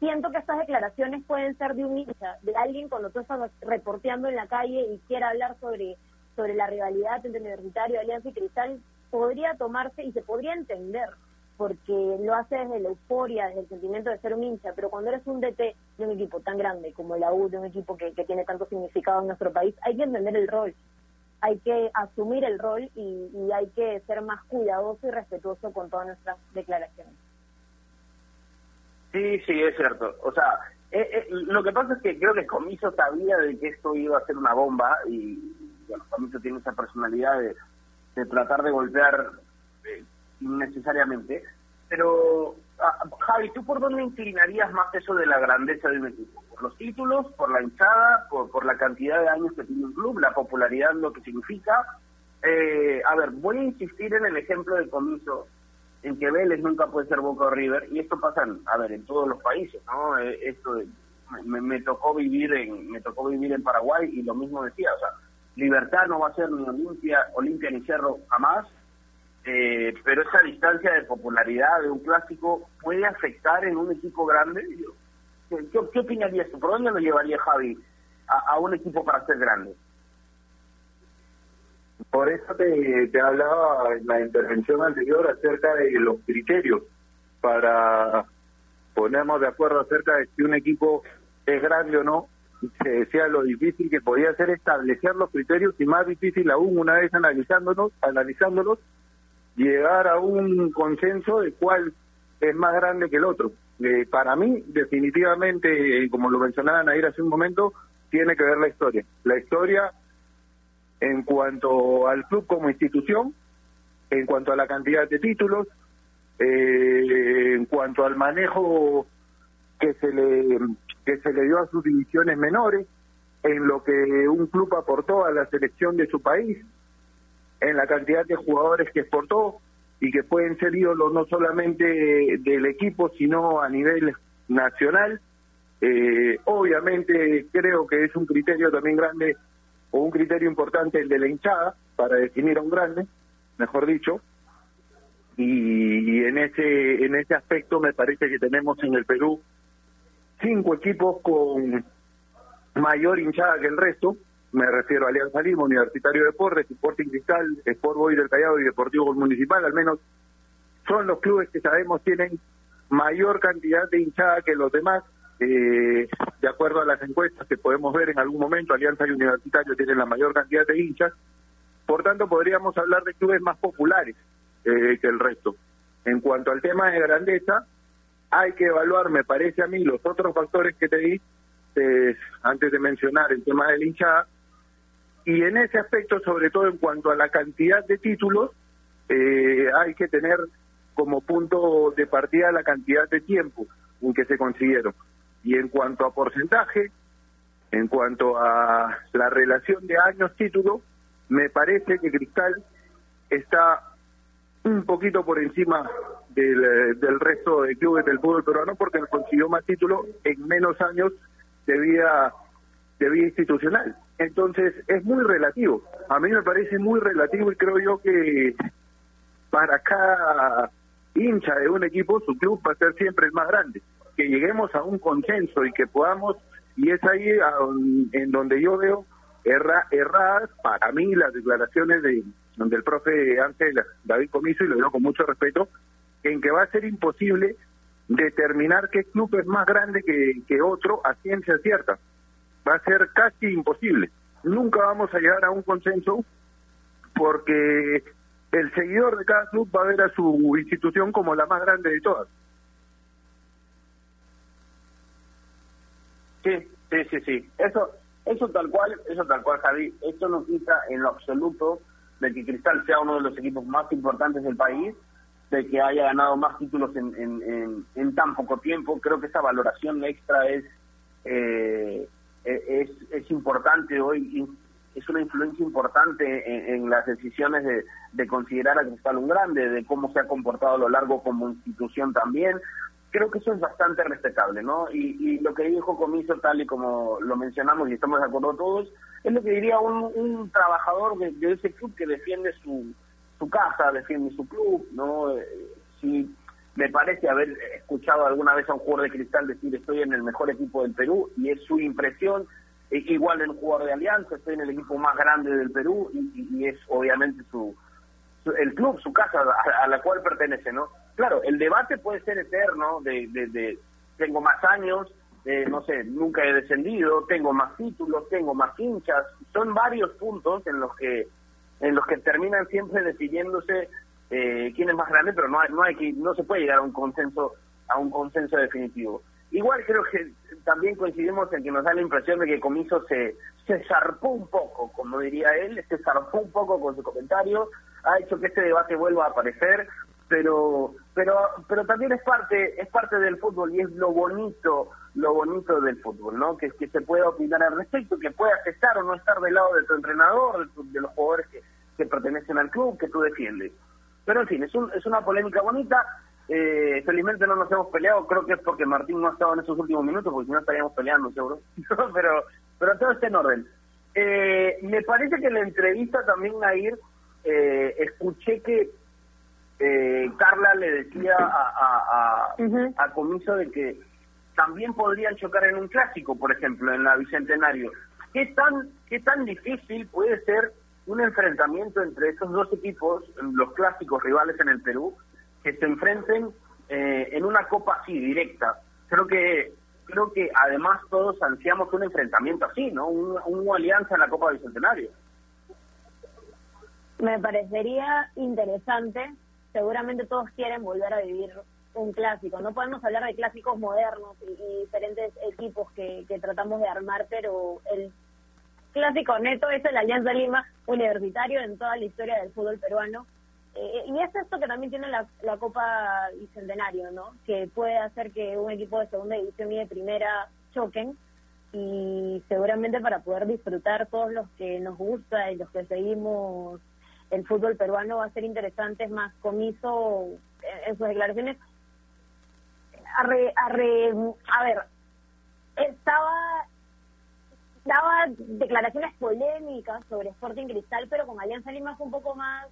siento que estas declaraciones pueden ser de un hincha, de alguien cuando tú estás reporteando en la calle y quiera hablar sobre, sobre la rivalidad entre Universitario, Alianza y Cristal, podría tomarse y se podría entender porque lo hace desde la euforia, desde el sentimiento de ser un hincha, pero cuando eres un DT de un equipo tan grande como la U, de un equipo que, tiene tanto significado en nuestro país, hay que entender el rol, hay que asumir el rol y, hay que ser más cuidadoso y respetuoso con todas nuestras declaraciones. Sí, sí, es cierto. O sea, eh, eh, lo que pasa es que creo que Comiso sabía de que esto iba a ser una bomba y bueno, Comiso tiene esa personalidad de de tratar de golpear eh, innecesariamente. Pero, ah, Javi, ¿tú por dónde inclinarías más eso de la grandeza de un equipo? ¿Por los títulos, por la hinchada, por, por la cantidad de años que tiene un club, la popularidad, lo que significa? Eh, a ver, voy a insistir en el ejemplo del comiso, en que Vélez nunca puede ser Boca o River, y esto pasa, a ver, en todos los países, ¿no? Eh, esto me, me, tocó vivir en me tocó vivir en Paraguay y lo mismo decía, o sea, Libertad no va a ser ni Olimpia, ni Cerro jamás, eh, pero esa distancia de popularidad de un clásico puede afectar en un equipo grande. ¿Qué, qué opinarías tú? ¿Por dónde lo llevaría Javi a, a un equipo para ser grande? Por eso te, te hablaba en la intervención anterior acerca de los criterios para ponernos de acuerdo acerca de si un equipo es grande o no. Se decía lo difícil que podía ser establecer los criterios y más difícil aún una vez analizándolos, analizándolos, llegar a un consenso de cuál es más grande que el otro. Eh, para mí, definitivamente, como lo mencionaba Nair hace un momento, tiene que ver la historia. La historia en cuanto al club como institución, en cuanto a la cantidad de títulos, eh, en cuanto al manejo que se le que se le dio a sus divisiones menores, en lo que un club aportó a la selección de su país, en la cantidad de jugadores que exportó y que pueden ser ídolos no solamente del equipo, sino a nivel nacional. Eh, obviamente creo que es un criterio también grande o un criterio importante el de la hinchada para definir a un grande, mejor dicho. Y, y en ese en ese aspecto me parece que tenemos en el Perú cinco equipos con mayor hinchada que el resto, me refiero a Alianza Lima, Universitario de Deportes, Sporting Cristal, Sport Boy del Callao y Deportivo Municipal, al menos son los clubes que sabemos tienen mayor cantidad de hinchada que los demás, eh, de acuerdo a las encuestas que podemos ver en algún momento, Alianza y Universitario tienen la mayor cantidad de hinchas, por tanto podríamos hablar de clubes más populares eh, que el resto. En cuanto al tema de grandeza, hay que evaluar, me parece a mí, los otros factores que te di eh, antes de mencionar el tema del hinchada, y en ese aspecto, sobre todo en cuanto a la cantidad de títulos, eh, hay que tener como punto de partida la cantidad de tiempo en que se consiguieron. Y en cuanto a porcentaje, en cuanto a la relación de años-título, me parece que Cristal está un poquito por encima del, del resto de clubes del fútbol peruano porque consiguió más títulos en menos años de vida de vida institucional. Entonces es muy relativo. A mí me parece muy relativo y creo yo que para cada hincha de un equipo su club va a ser siempre el más grande. Que lleguemos a un consenso y que podamos, y es ahí en donde yo veo erra, erradas para mí las declaraciones de del profe Ángel David Comiso, y lo digo con mucho respeto, en que va a ser imposible determinar qué club es más grande que, que otro a ciencia cierta va a ser casi imposible. Nunca vamos a llegar a un consenso porque el seguidor de cada club va a ver a su institución como la más grande de todas. Sí, sí, sí, sí. Eso, eso tal cual, eso tal cual, Javi. Esto no quita en lo absoluto de que Cristal sea uno de los equipos más importantes del país, de que haya ganado más títulos en, en, en, tan poco tiempo. Creo que esa valoración extra es eh, eh, es, importante hoy, es una influencia importante en, las decisiones de, de, considerar a Cristal un grande, de cómo se ha comportado a lo largo como institución también. Creo que eso es bastante respetable, ¿no? Y, lo que dijo Comiso, tal y como lo mencionamos y estamos de acuerdo todos, es lo que diría un, un trabajador de, ese club que defiende su, su casa, defiende su club, ¿no? Eh, si me parece haber escuchado alguna vez a un jugador de cristal decir estoy en el mejor equipo del Perú y es su impresión. E, igual en un jugador de Alianza, estoy en el equipo más grande del Perú y, es obviamente su, el club, su casa a, la cual pertenece, ¿no? Claro, el debate puede ser eterno de, de, de tengo más años, eh, no sé, nunca he descendido, tengo más títulos, tengo más hinchas, son varios puntos en los que en los que terminan siempre decidiéndose eh, quién es más grande, pero no hay, no hay que, no se puede llegar a un consenso, a un consenso definitivo. Igual creo que también coincidimos en que nos da la impresión de que Comiso se, se zarpó un poco, como diría él, se zarpó un poco con su comentario, ha hecho que este debate vuelva a aparecer, pero pero pero también es parte es parte del fútbol y es lo bonito lo bonito del fútbol, ¿no? Que, que se pueda opinar al respecto, que puedas estar o no estar del lado de tu entrenador, de, los jugadores que, que pertenecen al club, que tú defiendes. Pero en fin, es, un, es una polémica bonita. Eh, felizmente no nos hemos peleado, creo que es porque Martín no ha estado en esos últimos minutos, porque si no estaríamos peleando, seguro. pero, pero todo está en orden. Eh, me parece que en la entrevista también, Nair, eh, escuché que eh, Carla le decía a, a, a, Comiso de que también podrían chocar en un clásico, por ejemplo, en la Bicentenario. ¿Qué tan, qué tan difícil puede ser un enfrentamiento entre esos dos equipos, los clásicos rivales en el Perú, que se enfrenten eh, en una copa así, directa? Creo que creo que además todos ansiamos un enfrentamiento así, ¿no? Un, una alianza en la Copa Bicentenario. Me parecería interesante. Seguramente todos quieren volver a vivir un clásico. No podemos hablar de clásicos modernos y, diferentes equipos que, que, tratamos de armar, pero el clásico neto es el Alianza Lima universitario en toda la historia del fútbol peruano. Eh, y es esto que también tiene la, la Copa Bicentenario, ¿no? Que puede hacer que un equipo de segunda división y de primera choquen y seguramente para poder disfrutar todos los que nos gusta y los que seguimos el fútbol peruano va a ser interesante, es más comiso en sus declaraciones a, a, ver, estaba daba declaraciones polémicas sobre Sporting Cristal, pero con Alianza Lima fue un poco más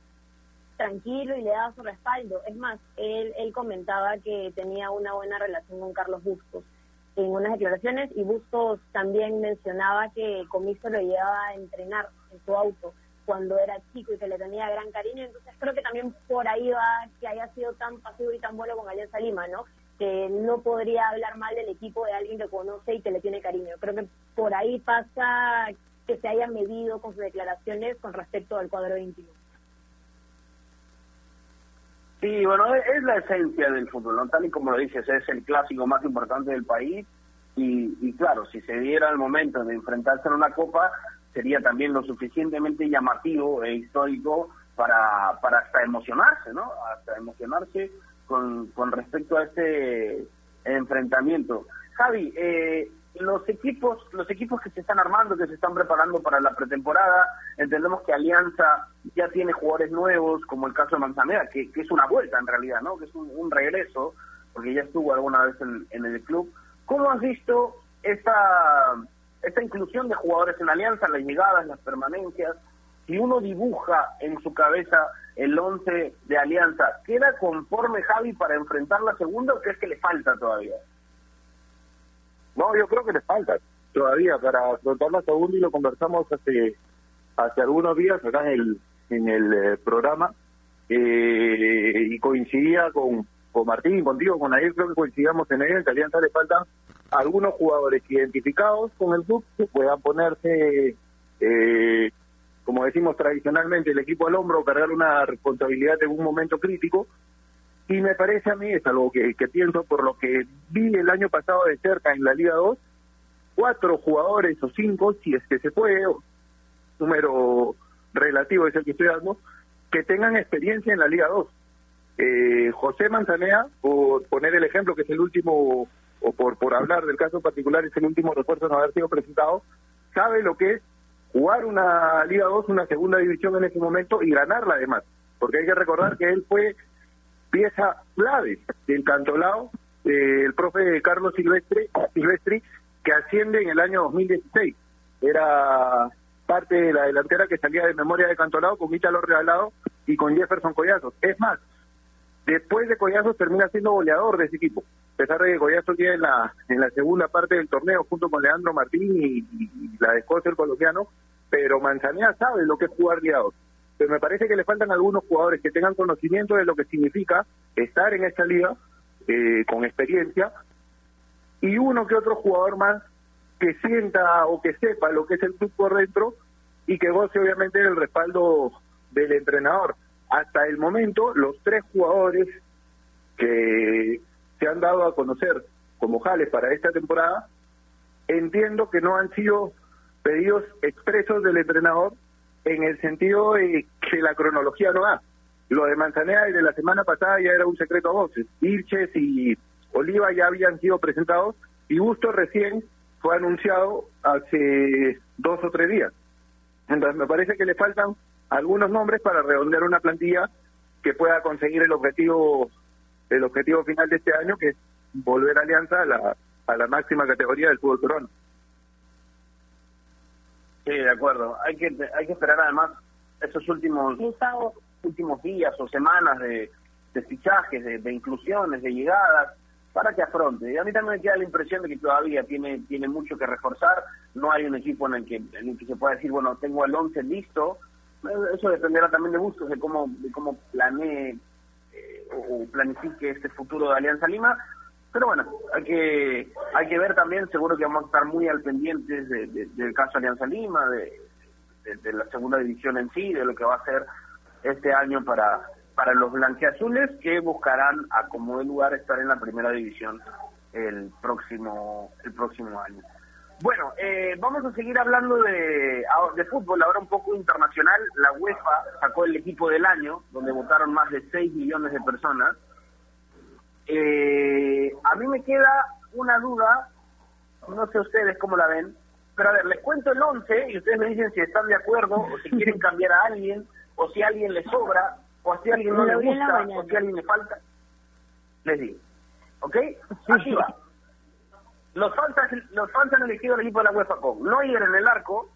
tranquilo y le daba su respaldo. Es más, él, él comentaba que tenía una buena relación con Carlos Bustos en unas declaraciones y Bustos también mencionaba que Comiso lo llevaba a entrenar en su auto cuando era chico y que le tenía gran cariño. Entonces creo que también por ahí va que haya sido tan pasivo y tan bueno con Alianza Lima, ¿no? que no podría hablar mal del equipo de alguien que conoce y que le tiene cariño. Creo que por ahí pasa que se haya medido con sus declaraciones con respecto al cuadro íntimo. Sí, bueno, es la esencia del fútbol, ¿no? tal y como lo dices, es el clásico más importante del país y, y claro, si se diera el momento de enfrentarse en una copa, sería también lo suficientemente llamativo e histórico para, para hasta emocionarse, ¿no? Hasta emocionarse con, con respecto a este enfrentamiento. Javi, eh, los equipos los equipos que se están armando, que se están preparando para la pretemporada, entendemos que Alianza ya tiene jugadores nuevos, como el caso de Manzanera, que, que es una vuelta en realidad, ¿no? que es un, regreso, porque ya estuvo alguna vez en, en, el club. ¿Cómo has visto esta, esta inclusión de jugadores en Alianza, las llegadas, las permanencias? Si uno dibuja en su cabeza el 11 de Alianza, ¿queda conforme Javi para enfrentar la segunda o crees que le falta todavía? No, yo creo que le falta todavía para afrontar la segunda y lo conversamos hace, hace algunos días acá en el, en el eh, programa eh, y coincidía con, con Martín, contigo, con Ayer, creo que coincidíamos en él, que a Alianza le faltan algunos jugadores identificados con el club que puedan ponerse eh, como decimos tradicionalmente, el equipo al hombro, cargar una responsabilidad en un momento crítico. Y me parece a mí, es algo que, pienso por lo que vi el año pasado de cerca en la Liga 2, cuatro jugadores o cinco, si es que se puede, número relativo es el que estoy dando, que tengan experiencia en la Liga 2. Eh, José Manzanea, por poner el ejemplo, que es el último, o por, por hablar del caso particular, es el último refuerzo no haber sido presentado, sabe lo que es jugar una Liga 2, una segunda división en ese momento y ganarla además. Porque hay que recordar que él fue pieza clave del cantolao del profe Carlos Silvestre, Silvestri, que asciende en el año 2016. Era parte de la delantera que salía de memoria de Cantolao con Ítalo Regalado y con Jefferson Collazos. Es más, después de Collazos termina siendo goleador de ese equipo a pesar de que Collazo tiene en la, en la segunda parte del torneo junto con Leandro Martín y, la de Escocia, el colombiano, pero Manzanea sabe lo que es jugar liados. Pero me parece que le faltan algunos jugadores que tengan conocimiento de lo que significa estar en esta liga eh, con experiencia y uno que otro jugador más que sienta o que sepa lo que es el club por dentro y que goce obviamente del respaldo del entrenador. Hasta el momento, los tres jugadores que se han dado a conocer como jales para esta temporada, entiendo que no han sido pedidos expresos del entrenador, en el sentido de que la cronología no da. Lo de Manzanera y de la semana pasada ya era un secreto a voces. Irches y Oliva ya habían sido presentados y Gusto recién fue anunciado hace dos o tres días. Entonces me parece que le faltan algunos nombres para redondear una plantilla que pueda conseguir el objetivo el objetivo final de este año que es volver a Alianza a la, a la máxima categoría del fútbol peruano. Sí, de acuerdo. Hay que hay que esperar además esos últimos últimos días o semanas de, de fichajes, de, de, inclusiones, de llegadas, para que afronte. Y a mí también me queda la impresión de que todavía tiene tiene mucho que reforzar. No hay un equipo en el que en el que se pueda decir, bueno, tengo el 11 listo. Eso dependerá también de gustos, de cómo de cómo planee eh, o planifique este futuro de Alianza Lima pero bueno, hay que hay que ver también, seguro que vamos a estar muy al pendiente del caso Alianza Lima, de, de, la segunda división en sí, de lo que va a ser este año para para los blanqueazules que buscarán a como de lugar estar en la primera división el próximo el próximo año. Bueno, eh, vamos a seguir hablando de, de fútbol, ahora un poco internacional. La UEFA sacó el equipo del año, donde votaron más de 6 millones de personas. Eh, a mí me queda una duda, no sé ustedes cómo la ven, pero a ver, les cuento el 11 y ustedes me dicen si están de acuerdo o si quieren cambiar a alguien o si a alguien le sobra o si a alguien no le gusta o si a alguien le falta. Les digo. ¿Ok? Así va. Los fans, los han elegido el equipo de la UEFA con Neuer en el arco,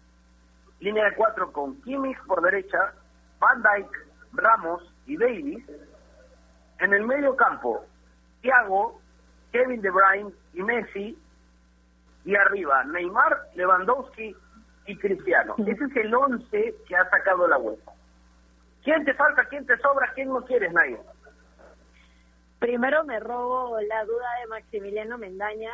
línea de cuatro con Kimmich por derecha, Van Dijk, Ramos y Davis. En el medio campo, Thiago, Kevin De Bruyne y Messi, y arriba Neymar, Lewandowski y Cristiano. Ese es el 11 que ha sacado la UEFA. ¿Quién te falta, quién te sobra, quién no quieres, nadie? Primero me robo la duda de Maximiliano Mendaña.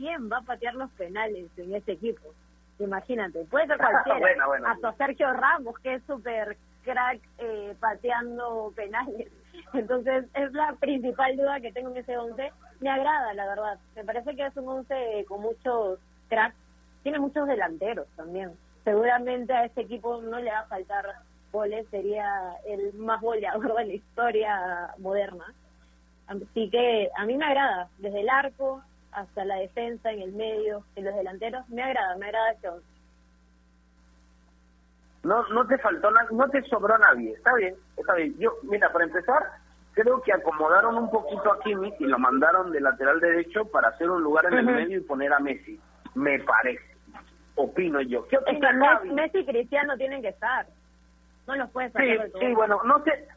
¿Quién va a patear los penales en este equipo? Imagínate, puede ser cualquiera. Hasta Sergio Ramos, que es súper crack eh, pateando penales. Entonces, es la principal duda que tengo en ese 11. Me agrada, la verdad. Me parece que es un 11 con muchos cracks. Tiene muchos delanteros también. Seguramente a este equipo no le va a faltar goles. Sería el más goleador de la historia moderna. Así que a mí me agrada. Desde el arco hasta la defensa, en el medio, en los delanteros. Me agrada, me agrada este 11. No, no te faltó, no te sobró nadie. Está bien, está bien. Yo, mira, para empezar, creo que acomodaron un poquito a Kimmich y lo mandaron de lateral derecho para hacer un lugar en el medio y poner a Messi. Me parece. Opino yo. ¿Qué opina Messi y Cristiano tienen que estar. No los puedes sacar Sí, sí, bueno, no sé,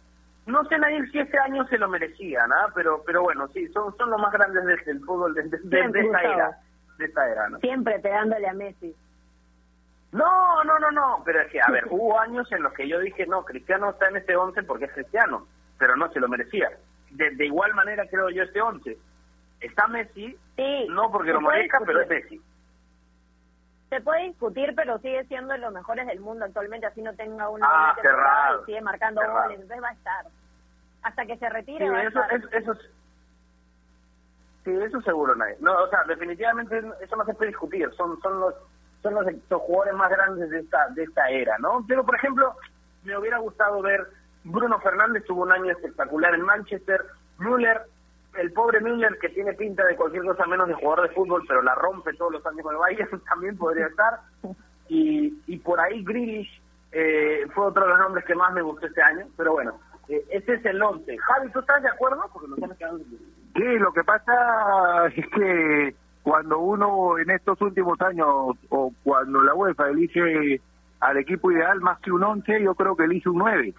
no sé nadie si este año se lo merecía, ¿no? Pero, pero bueno, sí, son, son los más grandes del fútbol de, de, esta era. De esta era, ¿no? Siempre pegándole a Messi. No, no, no, no, pero es que, a ver, hubo años en los que yo dije, no, Cristiano está en este 11 porque es cristiano, pero no se lo merecía. De, igual manera creo yo este 11. Está Messi, sí, no porque lo merezca, pero es Messi. Se puede discutir, pero sigue siendo de los mejores del mundo actualmente, así no tenga una ah, y sigue marcando goles, entonces va a estar. Hasta que se retire va eso, a estar. Eso, sí, eso seguro nadie. No, o sea, definitivamente eso no se puede discutir, son son los son los, jugadores más grandes de esta de esta era, ¿no? Pero, por ejemplo, me hubiera gustado ver Bruno Fernández tuvo un año espectacular en Manchester, Müller, el pobre Müller que tiene pinta de cualquier cosa menos de jugador de fútbol, pero la rompe todos los años con el Bayern, también podría estar. Y, y por ahí Grealish eh, fue otro de los nombres que más me gustó este año, pero bueno, eh, ese es el 11. Javi, ¿tú estás de acuerdo? Porque nos quedando... Sí, lo que pasa es que cuando uno en estos últimos años o cuando la UEFA elige al equipo ideal más que un 11, yo creo que elige un 9.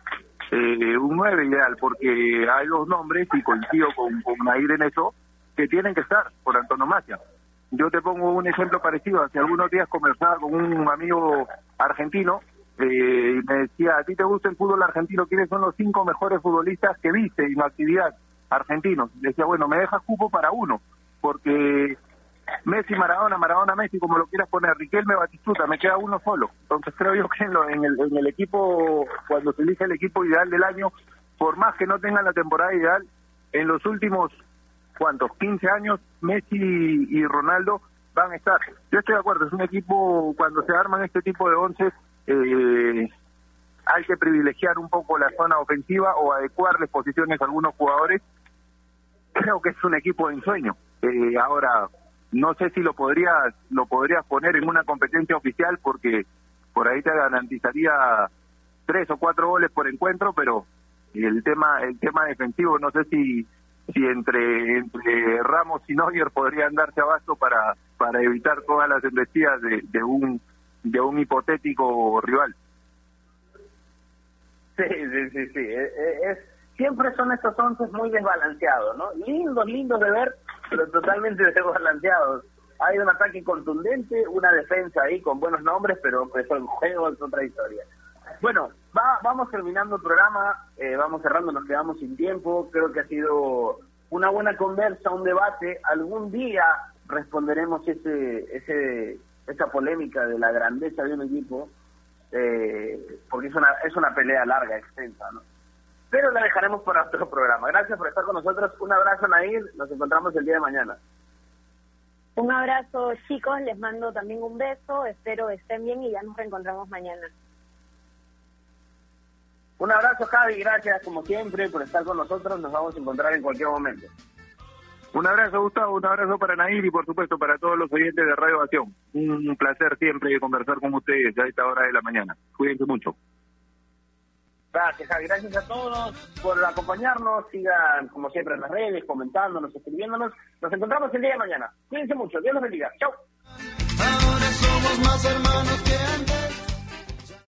Eh, un 9 ideal, porque hay dos nombres, y coincido con, con Nair en eso, que tienen que estar por antonomasia. Yo te pongo un ejemplo parecido. Hace algunos días conversaba con un amigo argentino eh, y me decía, ¿a ti te gusta el fútbol argentino? ¿Quiénes son los cinco mejores futbolistas que viste en actividad argentinos? Decía, bueno, me dejas cupo para uno, porque Messi, Maradona, Maradona, Messi, como lo quieras poner, Riquelme, Batistuta, me queda uno solo. Entonces creo yo que en, el, en el equipo, cuando se elige el equipo ideal del año, por más que no tengan la temporada ideal, en los últimos, ¿cuántos? 15 años, Messi y Ronaldo van a estar. Yo estoy de acuerdo, es un equipo, cuando se arman este tipo de once, eh, hay que privilegiar un poco la zona ofensiva o adecuarles posiciones a algunos jugadores. Creo que es un equipo de ensueño. Eh, ahora, no sé si lo podrías, lo podrías poner en una competencia oficial porque por ahí te garantizaría tres o cuatro goles por encuentro, pero el tema, el tema defensivo, no sé si si entre, entre Ramos y Neuer podrían darse abasto para, para evitar todas las embestidas de, de un de un hipotético rival. Sí, sí, sí, sí. E, e, es, siempre son estos once muy desbalanceados, ¿no? Lindos, lindos de ver, pero totalmente desbalanceados. Hay un ataque contundente, una defensa ahí con buenos nombres, pero pues el juego es otra historia. Bueno, va, vamos terminando el programa, eh, vamos cerrando, nos quedamos sin tiempo. Creo que ha sido una buena conversa, un debate. Algún día responderemos ese, ese, esa polémica de la grandeza de un equipo eh, porque es una, es una pelea larga, extensa, ¿no? Pero la dejaremos para otro programa. Gracias por estar con nosotros. Un abrazo, Nair. Nos encontramos el día de mañana. Un abrazo, chicos. Les mando también un beso. Espero estén bien y ya nos reencontramos mañana. Un abrazo, Javi. Gracias, como siempre, por estar con nosotros. Nos vamos a encontrar en cualquier momento. Un abrazo, Gustavo, un abrazo para Nair y por supuesto para todos los oyentes de Radio Acción. Un placer siempre conversar con ustedes a esta hora de la mañana. Cuídense mucho. Gracias, Javi. Gracias a todos por acompañarnos. Sigan, como siempre, en las redes, comentándonos, escribiéndonos. Nos encontramos el día de mañana. Cuídense mucho. Dios los bendiga. Chau. Ahora somos más hermanos que antes.